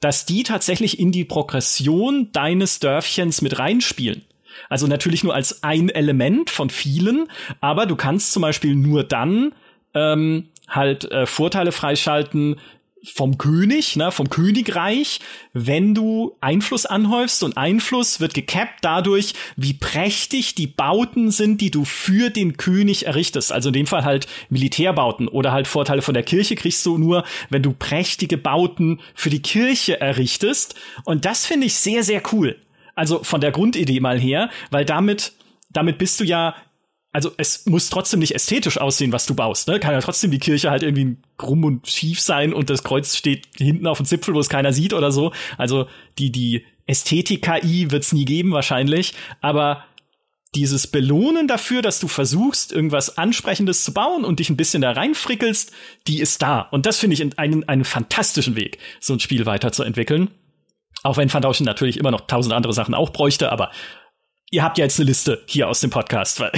dass die tatsächlich in die Progression deines Dörfchens mit reinspielen. Also natürlich nur als ein Element von vielen, aber du kannst zum Beispiel nur dann ähm, halt äh, Vorteile freischalten, vom König, ne, vom Königreich, wenn du Einfluss anhäufst und Einfluss wird gekappt dadurch, wie prächtig die Bauten sind, die du für den König errichtest. Also in dem Fall halt Militärbauten oder halt Vorteile von der Kirche kriegst du nur, wenn du prächtige Bauten für die Kirche errichtest. Und das finde ich sehr, sehr cool. Also von der Grundidee mal her, weil damit damit bist du ja also es muss trotzdem nicht ästhetisch aussehen, was du baust. Ne? Kann ja trotzdem die Kirche halt irgendwie krumm und schief sein und das Kreuz steht hinten auf dem Zipfel, wo es keiner sieht oder so. Also die, die Ästhetik-KI wird's nie geben wahrscheinlich, aber dieses Belohnen dafür, dass du versuchst, irgendwas Ansprechendes zu bauen und dich ein bisschen da reinfrickelst, die ist da. Und das finde ich einen, einen fantastischen Weg, so ein Spiel weiterzuentwickeln. Auch wenn Fandauschen natürlich immer noch tausend andere Sachen auch bräuchte, aber ihr habt ja jetzt eine Liste hier aus dem Podcast, weil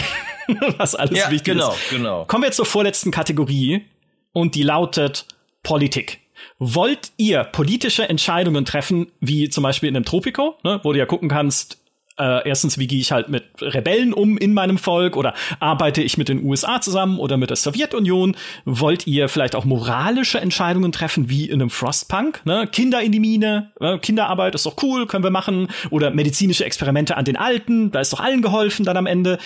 [laughs] was alles ja, wichtig genau, ist. Genau, genau. Kommen wir zur vorletzten Kategorie und die lautet Politik. Wollt ihr politische Entscheidungen treffen, wie zum Beispiel in einem Tropico, ne, wo du ja gucken kannst, äh, erstens, wie gehe ich halt mit Rebellen um in meinem Volk oder arbeite ich mit den USA zusammen oder mit der Sowjetunion? Wollt ihr vielleicht auch moralische Entscheidungen treffen, wie in einem Frostpunk? Ne? Kinder in die Mine, äh, Kinderarbeit ist doch cool, können wir machen. Oder medizinische Experimente an den Alten, da ist doch allen geholfen dann am Ende.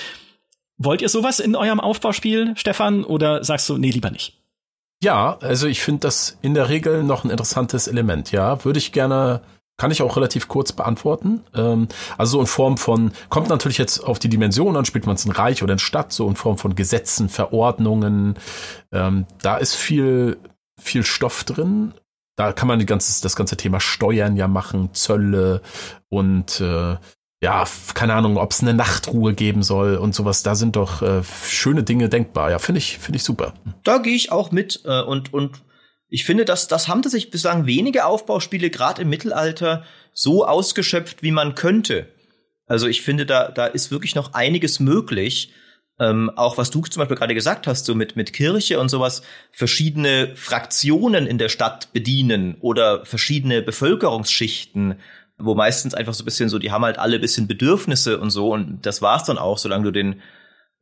Wollt ihr sowas in eurem Aufbauspiel, Stefan, oder sagst du, nee, lieber nicht? Ja, also ich finde das in der Regel noch ein interessantes Element, ja. Würde ich gerne kann ich auch relativ kurz beantworten. Ähm, also so in Form von, kommt natürlich jetzt auf die Dimension an, spielt man es in Reich oder in Stadt, so in Form von Gesetzen, Verordnungen. Ähm, da ist viel, viel Stoff drin. Da kann man die ganze, das ganze Thema Steuern ja machen, Zölle und äh, ja, keine Ahnung, ob es eine Nachtruhe geben soll und sowas. Da sind doch äh, schöne Dinge denkbar. Ja, finde ich, finde ich super. Da gehe ich auch mit äh, und und ich finde, dass das haben sich bislang wenige Aufbauspiele gerade im Mittelalter so ausgeschöpft, wie man könnte. Also ich finde, da, da ist wirklich noch einiges möglich. Ähm, auch was du zum Beispiel gerade gesagt hast, so mit, mit Kirche und sowas, verschiedene Fraktionen in der Stadt bedienen oder verschiedene Bevölkerungsschichten, wo meistens einfach so ein bisschen so, die haben halt alle ein bisschen Bedürfnisse und so und das war's dann auch, solange du den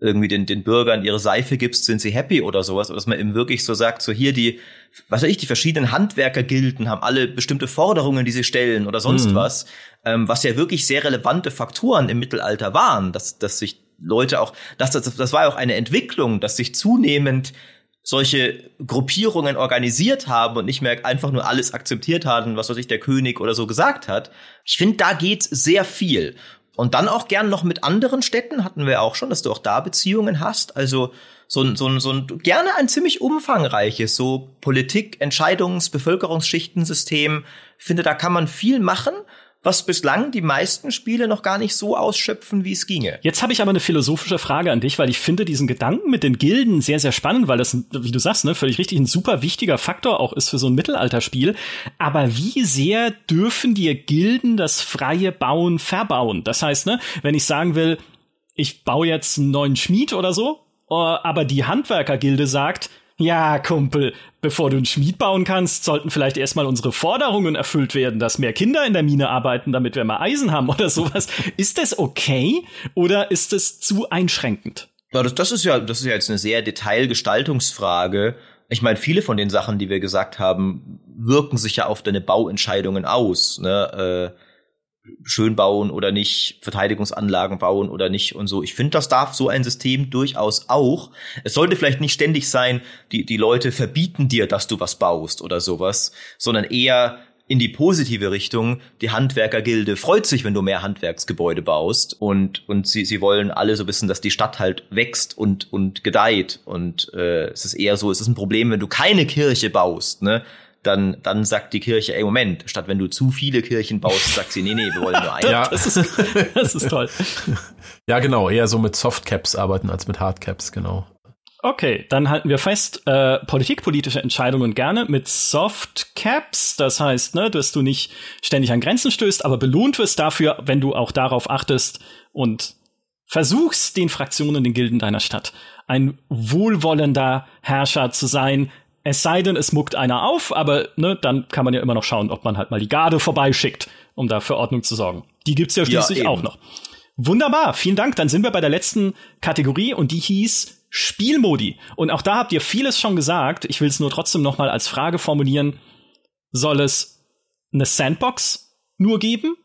irgendwie den, den Bürgern ihre Seife gibst, sind sie happy oder sowas. Oder dass man eben wirklich so sagt, so hier die, was weiß ich, die verschiedenen Handwerkergilden haben alle bestimmte Forderungen, die sie stellen oder sonst mhm. was, ähm, was ja wirklich sehr relevante Faktoren im Mittelalter waren, dass, dass sich Leute auch, dass das, das war ja auch eine Entwicklung, dass sich zunehmend solche Gruppierungen organisiert haben und nicht mehr einfach nur alles akzeptiert haben, was weiß ich, der König oder so gesagt hat. Ich finde, da geht sehr viel. Und dann auch gern noch mit anderen Städten, hatten wir auch schon, dass du auch da Beziehungen hast. Also so ein, so ein, so ein gerne ein ziemlich umfangreiches, so Politik, Entscheidungs-, Bevölkerungsschichtensystem. Ich finde, da kann man viel machen was bislang die meisten Spiele noch gar nicht so ausschöpfen, wie es ginge. Jetzt habe ich aber eine philosophische Frage an dich, weil ich finde diesen Gedanken mit den Gilden sehr, sehr spannend, weil das, wie du sagst, ne, völlig richtig ein super wichtiger Faktor auch ist für so ein Mittelalterspiel. Aber wie sehr dürfen dir Gilden das freie Bauen verbauen? Das heißt, ne, wenn ich sagen will, ich baue jetzt einen neuen Schmied oder so, äh, aber die Handwerkergilde sagt, ja, Kumpel, bevor du einen Schmied bauen kannst, sollten vielleicht erstmal unsere Forderungen erfüllt werden, dass mehr Kinder in der Mine arbeiten, damit wir mal Eisen haben oder sowas. Ist das okay oder ist es zu einschränkend? Ja, das, das ist ja, das ist ja jetzt eine sehr Detailgestaltungsfrage. Ich meine, viele von den Sachen, die wir gesagt haben, wirken sich ja auf deine Bauentscheidungen aus. Ne? Äh, schön bauen oder nicht, Verteidigungsanlagen bauen oder nicht und so. Ich finde, das darf so ein System durchaus auch. Es sollte vielleicht nicht ständig sein, die, die Leute verbieten dir, dass du was baust oder sowas, sondern eher in die positive Richtung. Die Handwerkergilde freut sich, wenn du mehr Handwerksgebäude baust und, und sie, sie wollen alle so wissen, dass die Stadt halt wächst und, und gedeiht und äh, es ist eher so, es ist ein Problem, wenn du keine Kirche baust, ne? Dann, dann sagt die Kirche, ey, Moment, statt wenn du zu viele Kirchen baust, sagt sie, nee, nee, wir wollen nur eine. ja, [laughs] das ist, das ist toll. [laughs] ja, genau, eher so mit Softcaps arbeiten als mit Hardcaps, genau. Okay, dann halten wir fest, äh, politikpolitische Entscheidungen gerne mit Softcaps. Das heißt, ne, dass du nicht ständig an Grenzen stößt, aber belohnt wirst dafür, wenn du auch darauf achtest und versuchst, den Fraktionen, den Gilden deiner Stadt ein wohlwollender Herrscher zu sein, es sei denn, es muckt einer auf, aber ne, dann kann man ja immer noch schauen, ob man halt mal die Garde vorbeischickt, um da für Ordnung zu sorgen. Die gibt's ja schließlich ja, auch noch. Wunderbar, vielen Dank. Dann sind wir bei der letzten Kategorie und die hieß Spielmodi. Und auch da habt ihr vieles schon gesagt. Ich will es nur trotzdem noch mal als Frage formulieren. Soll es eine Sandbox nur geben?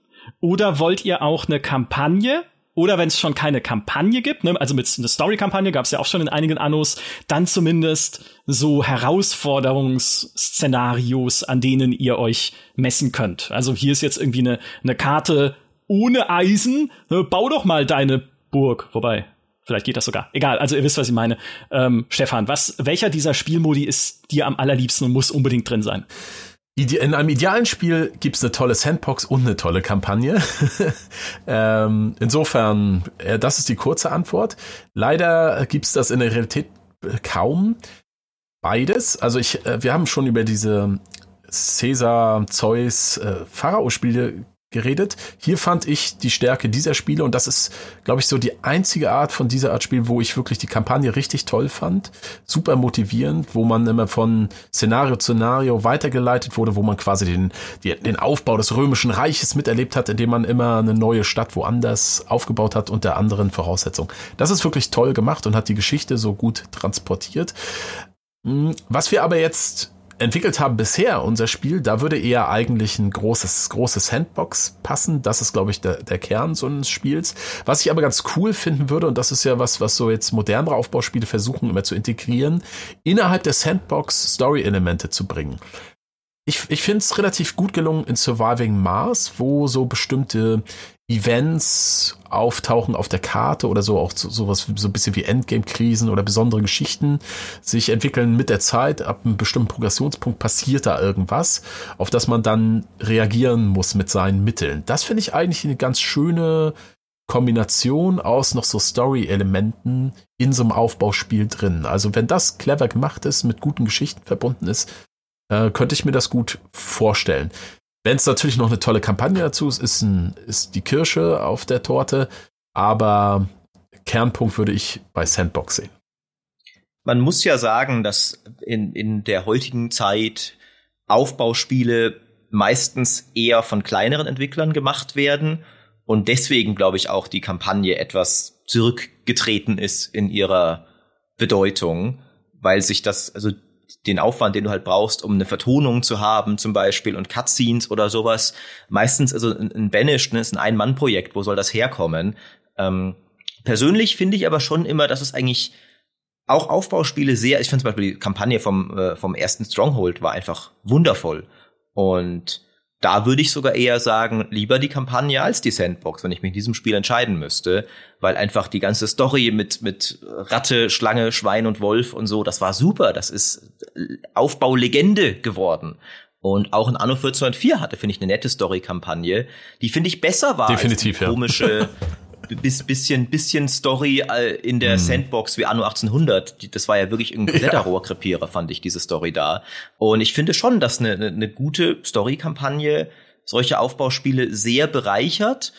Oder wollt ihr auch eine Kampagne? Oder wenn es schon keine Kampagne gibt, ne, also mit einer Story-Kampagne gab es ja auch schon in einigen Annos, dann zumindest so Herausforderungsszenarios, an denen ihr euch messen könnt. Also hier ist jetzt irgendwie eine, eine Karte ohne Eisen. Ne, bau doch mal deine Burg. Wobei, Vielleicht geht das sogar. Egal, also ihr wisst, was ich meine. Ähm, Stefan, was, welcher dieser Spielmodi ist dir am allerliebsten und muss unbedingt drin sein? In einem idealen Spiel gibt's eine tolle Sandbox und eine tolle Kampagne. [laughs] ähm, insofern, äh, das ist die kurze Antwort. Leider gibt's das in der Realität kaum. Beides. Also ich, äh, wir haben schon über diese Caesar, Zeus, äh, Pharao-Spiele geredet. Hier fand ich die Stärke dieser Spiele und das ist, glaube ich, so die einzige Art von dieser Art Spiel, wo ich wirklich die Kampagne richtig toll fand. Super motivierend, wo man immer von Szenario zu Szenario weitergeleitet wurde, wo man quasi den, den Aufbau des römischen Reiches miterlebt hat, indem man immer eine neue Stadt woanders aufgebaut hat unter anderen Voraussetzungen. Das ist wirklich toll gemacht und hat die Geschichte so gut transportiert. Hm, was wir aber jetzt entwickelt haben bisher, unser Spiel, da würde eher eigentlich ein großes, großes Sandbox passen. Das ist, glaube ich, der, der Kern so eines Spiels. Was ich aber ganz cool finden würde, und das ist ja was, was so jetzt modernere Aufbauspiele versuchen immer zu integrieren, innerhalb der Sandbox Story-Elemente zu bringen. Ich, ich finde es relativ gut gelungen in Surviving Mars, wo so bestimmte Events auftauchen auf der Karte oder so auch so, sowas so ein bisschen wie Endgame-Krisen oder besondere Geschichten sich entwickeln mit der Zeit. Ab einem bestimmten Progressionspunkt passiert da irgendwas, auf das man dann reagieren muss mit seinen Mitteln. Das finde ich eigentlich eine ganz schöne Kombination aus noch so Story-Elementen in so einem Aufbauspiel drin. Also wenn das clever gemacht ist, mit guten Geschichten verbunden ist, äh, könnte ich mir das gut vorstellen. Wenn es natürlich noch eine tolle Kampagne dazu ist, ist, ein, ist die Kirsche auf der Torte, aber Kernpunkt würde ich bei Sandbox sehen. Man muss ja sagen, dass in, in der heutigen Zeit Aufbauspiele meistens eher von kleineren Entwicklern gemacht werden und deswegen glaube ich auch die Kampagne etwas zurückgetreten ist in ihrer Bedeutung, weil sich das, also den Aufwand, den du halt brauchst, um eine Vertonung zu haben, zum Beispiel, und Cutscenes oder sowas. Meistens, also ein, Banished ne, ist ein Ein-Mann-Projekt, wo soll das herkommen? Ähm, persönlich finde ich aber schon immer, dass es eigentlich auch Aufbauspiele sehr, ich finde zum Beispiel die Kampagne vom, äh, vom ersten Stronghold war einfach wundervoll. Und da würde ich sogar eher sagen, lieber die Kampagne als die Sandbox, wenn ich mich in diesem Spiel entscheiden müsste, weil einfach die ganze Story mit mit Ratte, Schlange, Schwein und Wolf und so, das war super, das ist Aufbaulegende geworden. Und auch in Anno 1404 hatte, finde ich, eine nette Story-Kampagne, die finde ich besser war Definitiv, als die komische [laughs] bis, bisschen, bisschen Story äh, in der mhm. Sandbox wie Anno 1800. Das war ja wirklich ein Blätterrohrkrepierer, fand ich, diese Story da. Und ich finde schon, dass eine, eine gute Story-Kampagne solche Aufbauspiele sehr bereichert.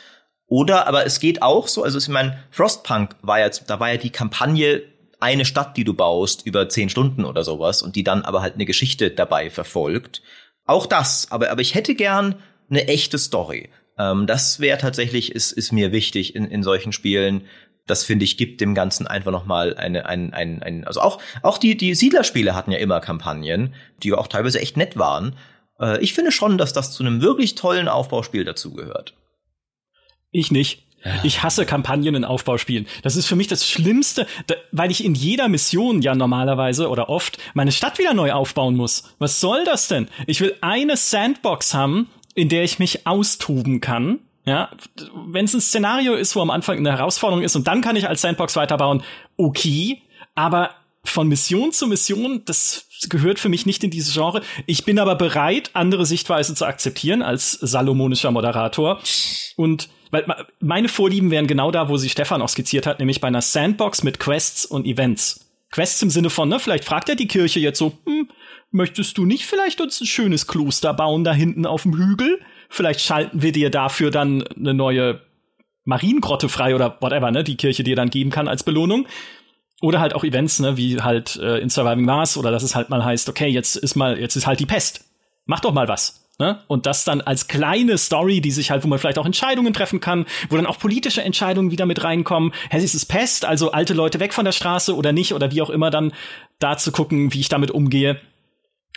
Oder, aber es geht auch so, also ich meine, Frostpunk war jetzt, da war ja die Kampagne eine Stadt, die du baust, über zehn Stunden oder sowas und die dann aber halt eine Geschichte dabei verfolgt. Auch das, aber, aber ich hätte gern eine echte Story. Ähm, das wäre tatsächlich, ist, ist mir wichtig in, in solchen Spielen. Das finde ich, gibt dem Ganzen einfach nochmal eine, ein, ein, ein, also auch, auch die, die Siedlerspiele hatten ja immer Kampagnen, die auch teilweise echt nett waren. Äh, ich finde schon, dass das zu einem wirklich tollen Aufbauspiel dazugehört. Ich nicht. Ich hasse Kampagnen in Aufbauspielen. Das ist für mich das Schlimmste, da, weil ich in jeder Mission ja normalerweise oder oft meine Stadt wieder neu aufbauen muss. Was soll das denn? Ich will eine Sandbox haben, in der ich mich austoben kann. Ja, wenn es ein Szenario ist, wo am Anfang eine Herausforderung ist und dann kann ich als Sandbox weiterbauen, okay, aber von Mission zu Mission, das gehört für mich nicht in dieses Genre. Ich bin aber bereit, andere Sichtweise zu akzeptieren als salomonischer Moderator. Und weil meine Vorlieben wären genau da, wo sie Stefan auch skizziert hat, nämlich bei einer Sandbox mit Quests und Events. Quests im Sinne von, ne, vielleicht fragt er die Kirche jetzt so, hm, möchtest du nicht vielleicht uns ein schönes Kloster bauen da hinten auf dem Hügel? Vielleicht schalten wir dir dafür dann eine neue Mariengrotte frei oder whatever, ne, die Kirche dir dann geben kann als Belohnung. Oder halt auch Events, ne, wie halt äh, in Surviving Mars oder dass es halt mal heißt, okay, jetzt ist mal, jetzt ist halt die Pest. Mach doch mal was. Ne? Und das dann als kleine Story, die sich halt, wo man vielleicht auch Entscheidungen treffen kann, wo dann auch politische Entscheidungen wieder mit reinkommen. Hä, ist es Pest, also alte Leute weg von der Straße oder nicht oder wie auch immer dann da zu gucken, wie ich damit umgehe.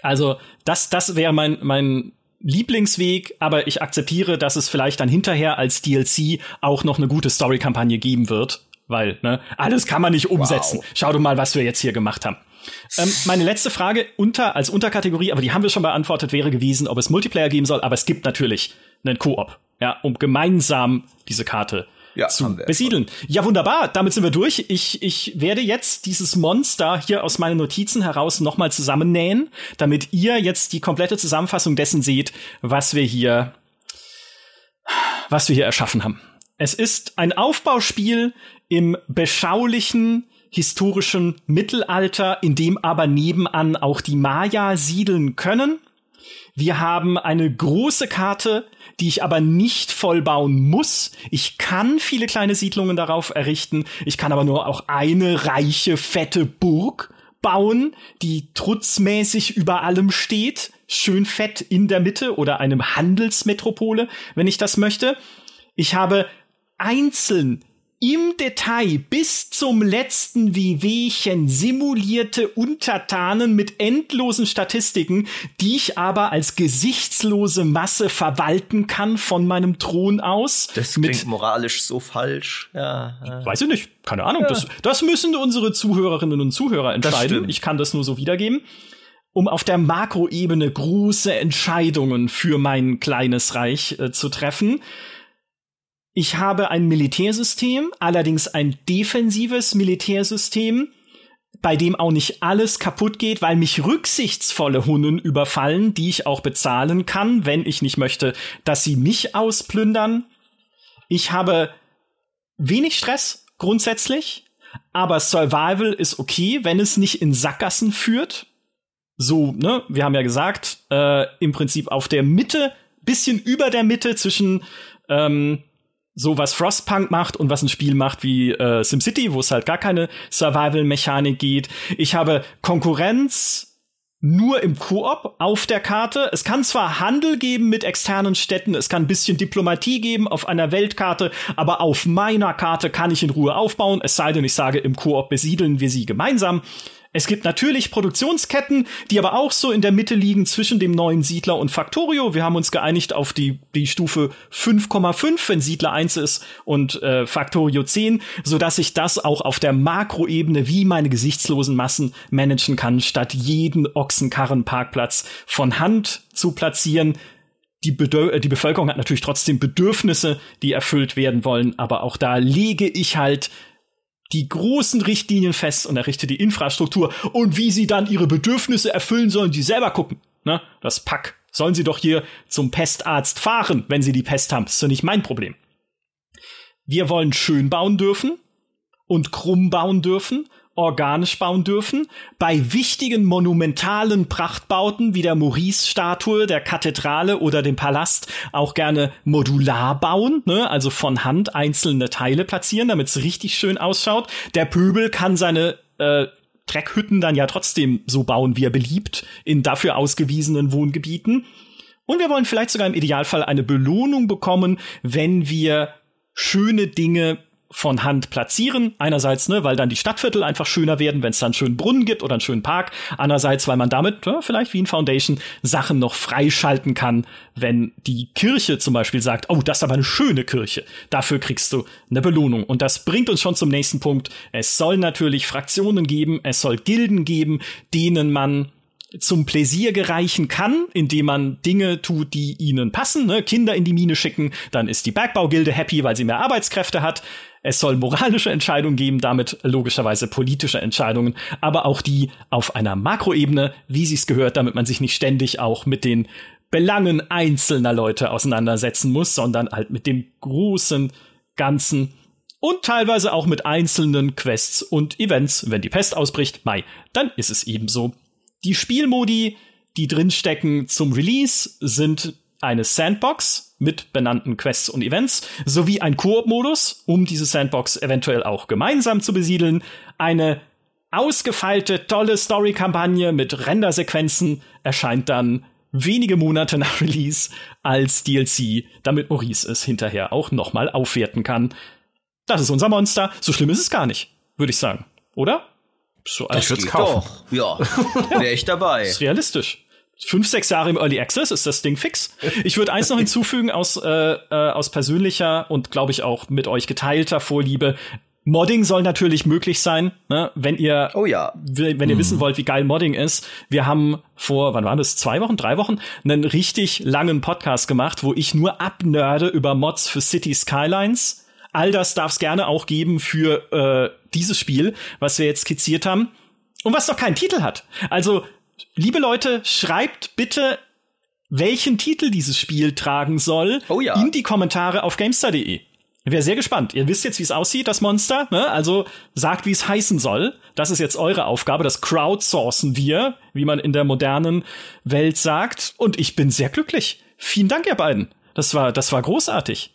Also, das, das wäre mein, mein Lieblingsweg, aber ich akzeptiere, dass es vielleicht dann hinterher als DLC auch noch eine gute Story-Kampagne geben wird, weil, ne, alles kann man nicht umsetzen. Wow. Schau doch mal, was wir jetzt hier gemacht haben. Ähm, meine letzte Frage unter, als Unterkategorie, aber die haben wir schon beantwortet, wäre gewesen, ob es Multiplayer geben soll, aber es gibt natürlich einen Koop, ja, um gemeinsam diese Karte ja, zu besiedeln. Ja, wunderbar. Damit sind wir durch. Ich, ich werde jetzt dieses Monster hier aus meinen Notizen heraus nochmal zusammennähen, damit ihr jetzt die komplette Zusammenfassung dessen seht, was wir hier, was wir hier erschaffen haben. Es ist ein Aufbauspiel im beschaulichen historischen Mittelalter, in dem aber nebenan auch die Maya siedeln können. Wir haben eine große Karte, die ich aber nicht vollbauen muss. Ich kann viele kleine Siedlungen darauf errichten. Ich kann aber nur auch eine reiche, fette Burg bauen, die trutzmäßig über allem steht. Schön fett in der Mitte oder einem Handelsmetropole, wenn ich das möchte. Ich habe einzeln im Detail bis zum letzten Wehwehchen simulierte Untertanen mit endlosen Statistiken, die ich aber als gesichtslose Masse verwalten kann von meinem Thron aus. Das klingt moralisch so falsch. Ja, ja. Weiß ich nicht. Keine Ahnung. Ja. Das, das müssen unsere Zuhörerinnen und Zuhörer entscheiden. Ich kann das nur so wiedergeben um auf der Makroebene große Entscheidungen für mein kleines Reich äh, zu treffen. Ich habe ein Militärsystem, allerdings ein defensives Militärsystem, bei dem auch nicht alles kaputt geht, weil mich rücksichtsvolle Hunnen überfallen, die ich auch bezahlen kann, wenn ich nicht möchte, dass sie mich ausplündern. Ich habe wenig Stress grundsätzlich, aber Survival ist okay, wenn es nicht in Sackgassen führt. So, ne, wir haben ja gesagt, äh, im Prinzip auf der Mitte, bisschen über der Mitte zwischen ähm, so was Frostpunk macht und was ein Spiel macht wie äh, SimCity, wo es halt gar keine Survival-Mechanik geht. Ich habe Konkurrenz nur im Koop auf der Karte. Es kann zwar Handel geben mit externen Städten, es kann ein bisschen Diplomatie geben auf einer Weltkarte, aber auf meiner Karte kann ich in Ruhe aufbauen, es sei denn, ich sage, im Koop besiedeln wir sie gemeinsam. Es gibt natürlich Produktionsketten, die aber auch so in der Mitte liegen zwischen dem neuen Siedler und Factorio. Wir haben uns geeinigt auf die, die Stufe 5,5, wenn Siedler 1 ist und äh, Factorio 10, so dass ich das auch auf der Makroebene wie meine gesichtslosen Massen managen kann, statt jeden Ochsenkarrenparkplatz von Hand zu platzieren. Die, Bedö die Bevölkerung hat natürlich trotzdem Bedürfnisse, die erfüllt werden wollen, aber auch da lege ich halt die großen Richtlinien fest und errichtet die Infrastruktur und wie sie dann ihre Bedürfnisse erfüllen sollen, die selber gucken. Ne? Das Pack. Sollen sie doch hier zum Pestarzt fahren, wenn sie die Pest haben. Das ist doch nicht mein Problem. Wir wollen schön bauen dürfen und krumm bauen dürfen organisch bauen dürfen. Bei wichtigen monumentalen Prachtbauten wie der Maurice-Statue, der Kathedrale oder dem Palast auch gerne modular bauen, ne? also von Hand einzelne Teile platzieren, damit es richtig schön ausschaut. Der Pöbel kann seine äh, Dreckhütten dann ja trotzdem so bauen, wie er beliebt, in dafür ausgewiesenen Wohngebieten. Und wir wollen vielleicht sogar im Idealfall eine Belohnung bekommen, wenn wir schöne Dinge von Hand platzieren. Einerseits, ne, weil dann die Stadtviertel einfach schöner werden, wenn es dann einen schönen Brunnen gibt oder einen schönen Park. Andererseits, weil man damit, ja, vielleicht wie in Foundation, Sachen noch freischalten kann, wenn die Kirche zum Beispiel sagt, oh, das ist aber eine schöne Kirche. Dafür kriegst du eine Belohnung. Und das bringt uns schon zum nächsten Punkt. Es soll natürlich Fraktionen geben, es soll Gilden geben, denen man zum Pläsier gereichen kann, indem man Dinge tut, die ihnen passen, ne? Kinder in die Mine schicken, dann ist die Bergbaugilde happy, weil sie mehr Arbeitskräfte hat. Es soll moralische Entscheidungen geben, damit logischerweise politische Entscheidungen, aber auch die auf einer Makroebene, wie sie es gehört, damit man sich nicht ständig auch mit den Belangen einzelner Leute auseinandersetzen muss, sondern halt mit dem großen Ganzen und teilweise auch mit einzelnen Quests und Events. Wenn die Pest ausbricht, Mai, dann ist es ebenso. Die Spielmodi, die drinstecken zum Release, sind eine Sandbox mit benannten Quests und Events sowie ein Koop-Modus, um diese Sandbox eventuell auch gemeinsam zu besiedeln, eine ausgefeilte, tolle Story-Kampagne mit Rendersequenzen erscheint dann wenige Monate nach Release als DLC, damit Maurice es hinterher auch nochmal aufwerten kann. Das ist unser Monster. So schlimm ist es gar nicht, würde ich sagen. Oder? So als ich würde kaufen. Doch, ja. [laughs] Wäre ich dabei. ist realistisch. fünf, sechs Jahre im Early Access ist das Ding fix. Ich würde eins noch hinzufügen aus, äh, äh, aus persönlicher und glaube ich auch mit euch geteilter Vorliebe. Modding soll natürlich möglich sein, ne? wenn ihr, oh ja. wenn ihr mhm. wissen wollt, wie geil Modding ist. Wir haben vor, wann waren das, zwei Wochen, drei Wochen, einen richtig langen Podcast gemacht, wo ich nur abnörde über Mods für City Skylines. All das darf es gerne auch geben für äh, dieses Spiel, was wir jetzt skizziert haben und was noch keinen Titel hat. Also, liebe Leute, schreibt bitte welchen Titel dieses Spiel tragen soll, oh ja. in die Kommentare auf gamestar.de. Wäre sehr gespannt. Ihr wisst jetzt, wie es aussieht, das Monster. Ne? Also sagt, wie es heißen soll. Das ist jetzt eure Aufgabe. Das crowdsourcen wir, wie man in der modernen Welt sagt. Und ich bin sehr glücklich. Vielen Dank, ihr beiden. Das war, das war großartig.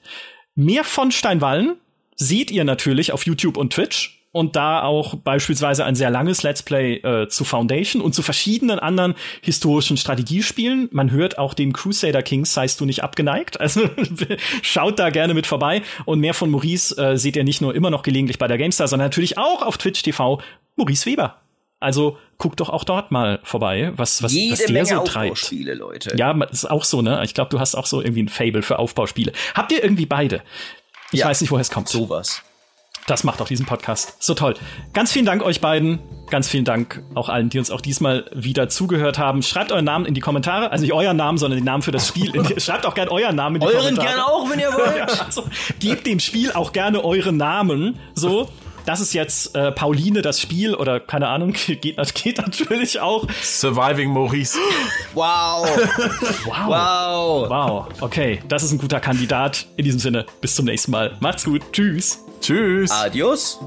Mehr von Steinwallen seht ihr natürlich auf YouTube und Twitch und da auch beispielsweise ein sehr langes Let's Play äh, zu Foundation und zu verschiedenen anderen historischen Strategiespielen. Man hört auch dem Crusader Kings seist du nicht abgeneigt. Also [laughs] schaut da gerne mit vorbei. Und mehr von Maurice äh, seht ihr nicht nur immer noch gelegentlich bei der GameStar, sondern natürlich auch auf Twitch TV Maurice Weber. Also guckt doch auch dort mal vorbei, was, was, Jede was der Menge so Aufbauspiele, treibt. Leute. Ja, ist auch so, ne? Ich glaube, du hast auch so irgendwie ein Fable für Aufbauspiele. Habt ihr irgendwie beide? Ich Ja. weiß nicht, woher es kommt. Sowas. Das macht auch diesen Podcast so toll. Ganz vielen Dank euch beiden. Ganz vielen Dank auch allen, die uns auch diesmal wieder zugehört haben. Schreibt euren Namen in die Kommentare. Also nicht euren Namen, sondern den Namen für das Spiel. Die, [laughs] schreibt auch gerne euren Namen in die Euren Kommentare. gerne auch, wenn ihr wollt. [laughs] Also, gebt dem Spiel auch gerne euren Namen. So. Das ist jetzt äh, Pauline das Spiel oder keine Ahnung, [laughs] geht, geht natürlich auch. Surviving Maurice. [laughs] Wow. wow. Wow, okay, das ist ein guter Kandidat. In diesem Sinne, bis zum nächsten Mal. Macht's gut, tschüss. Tschüss. Adios.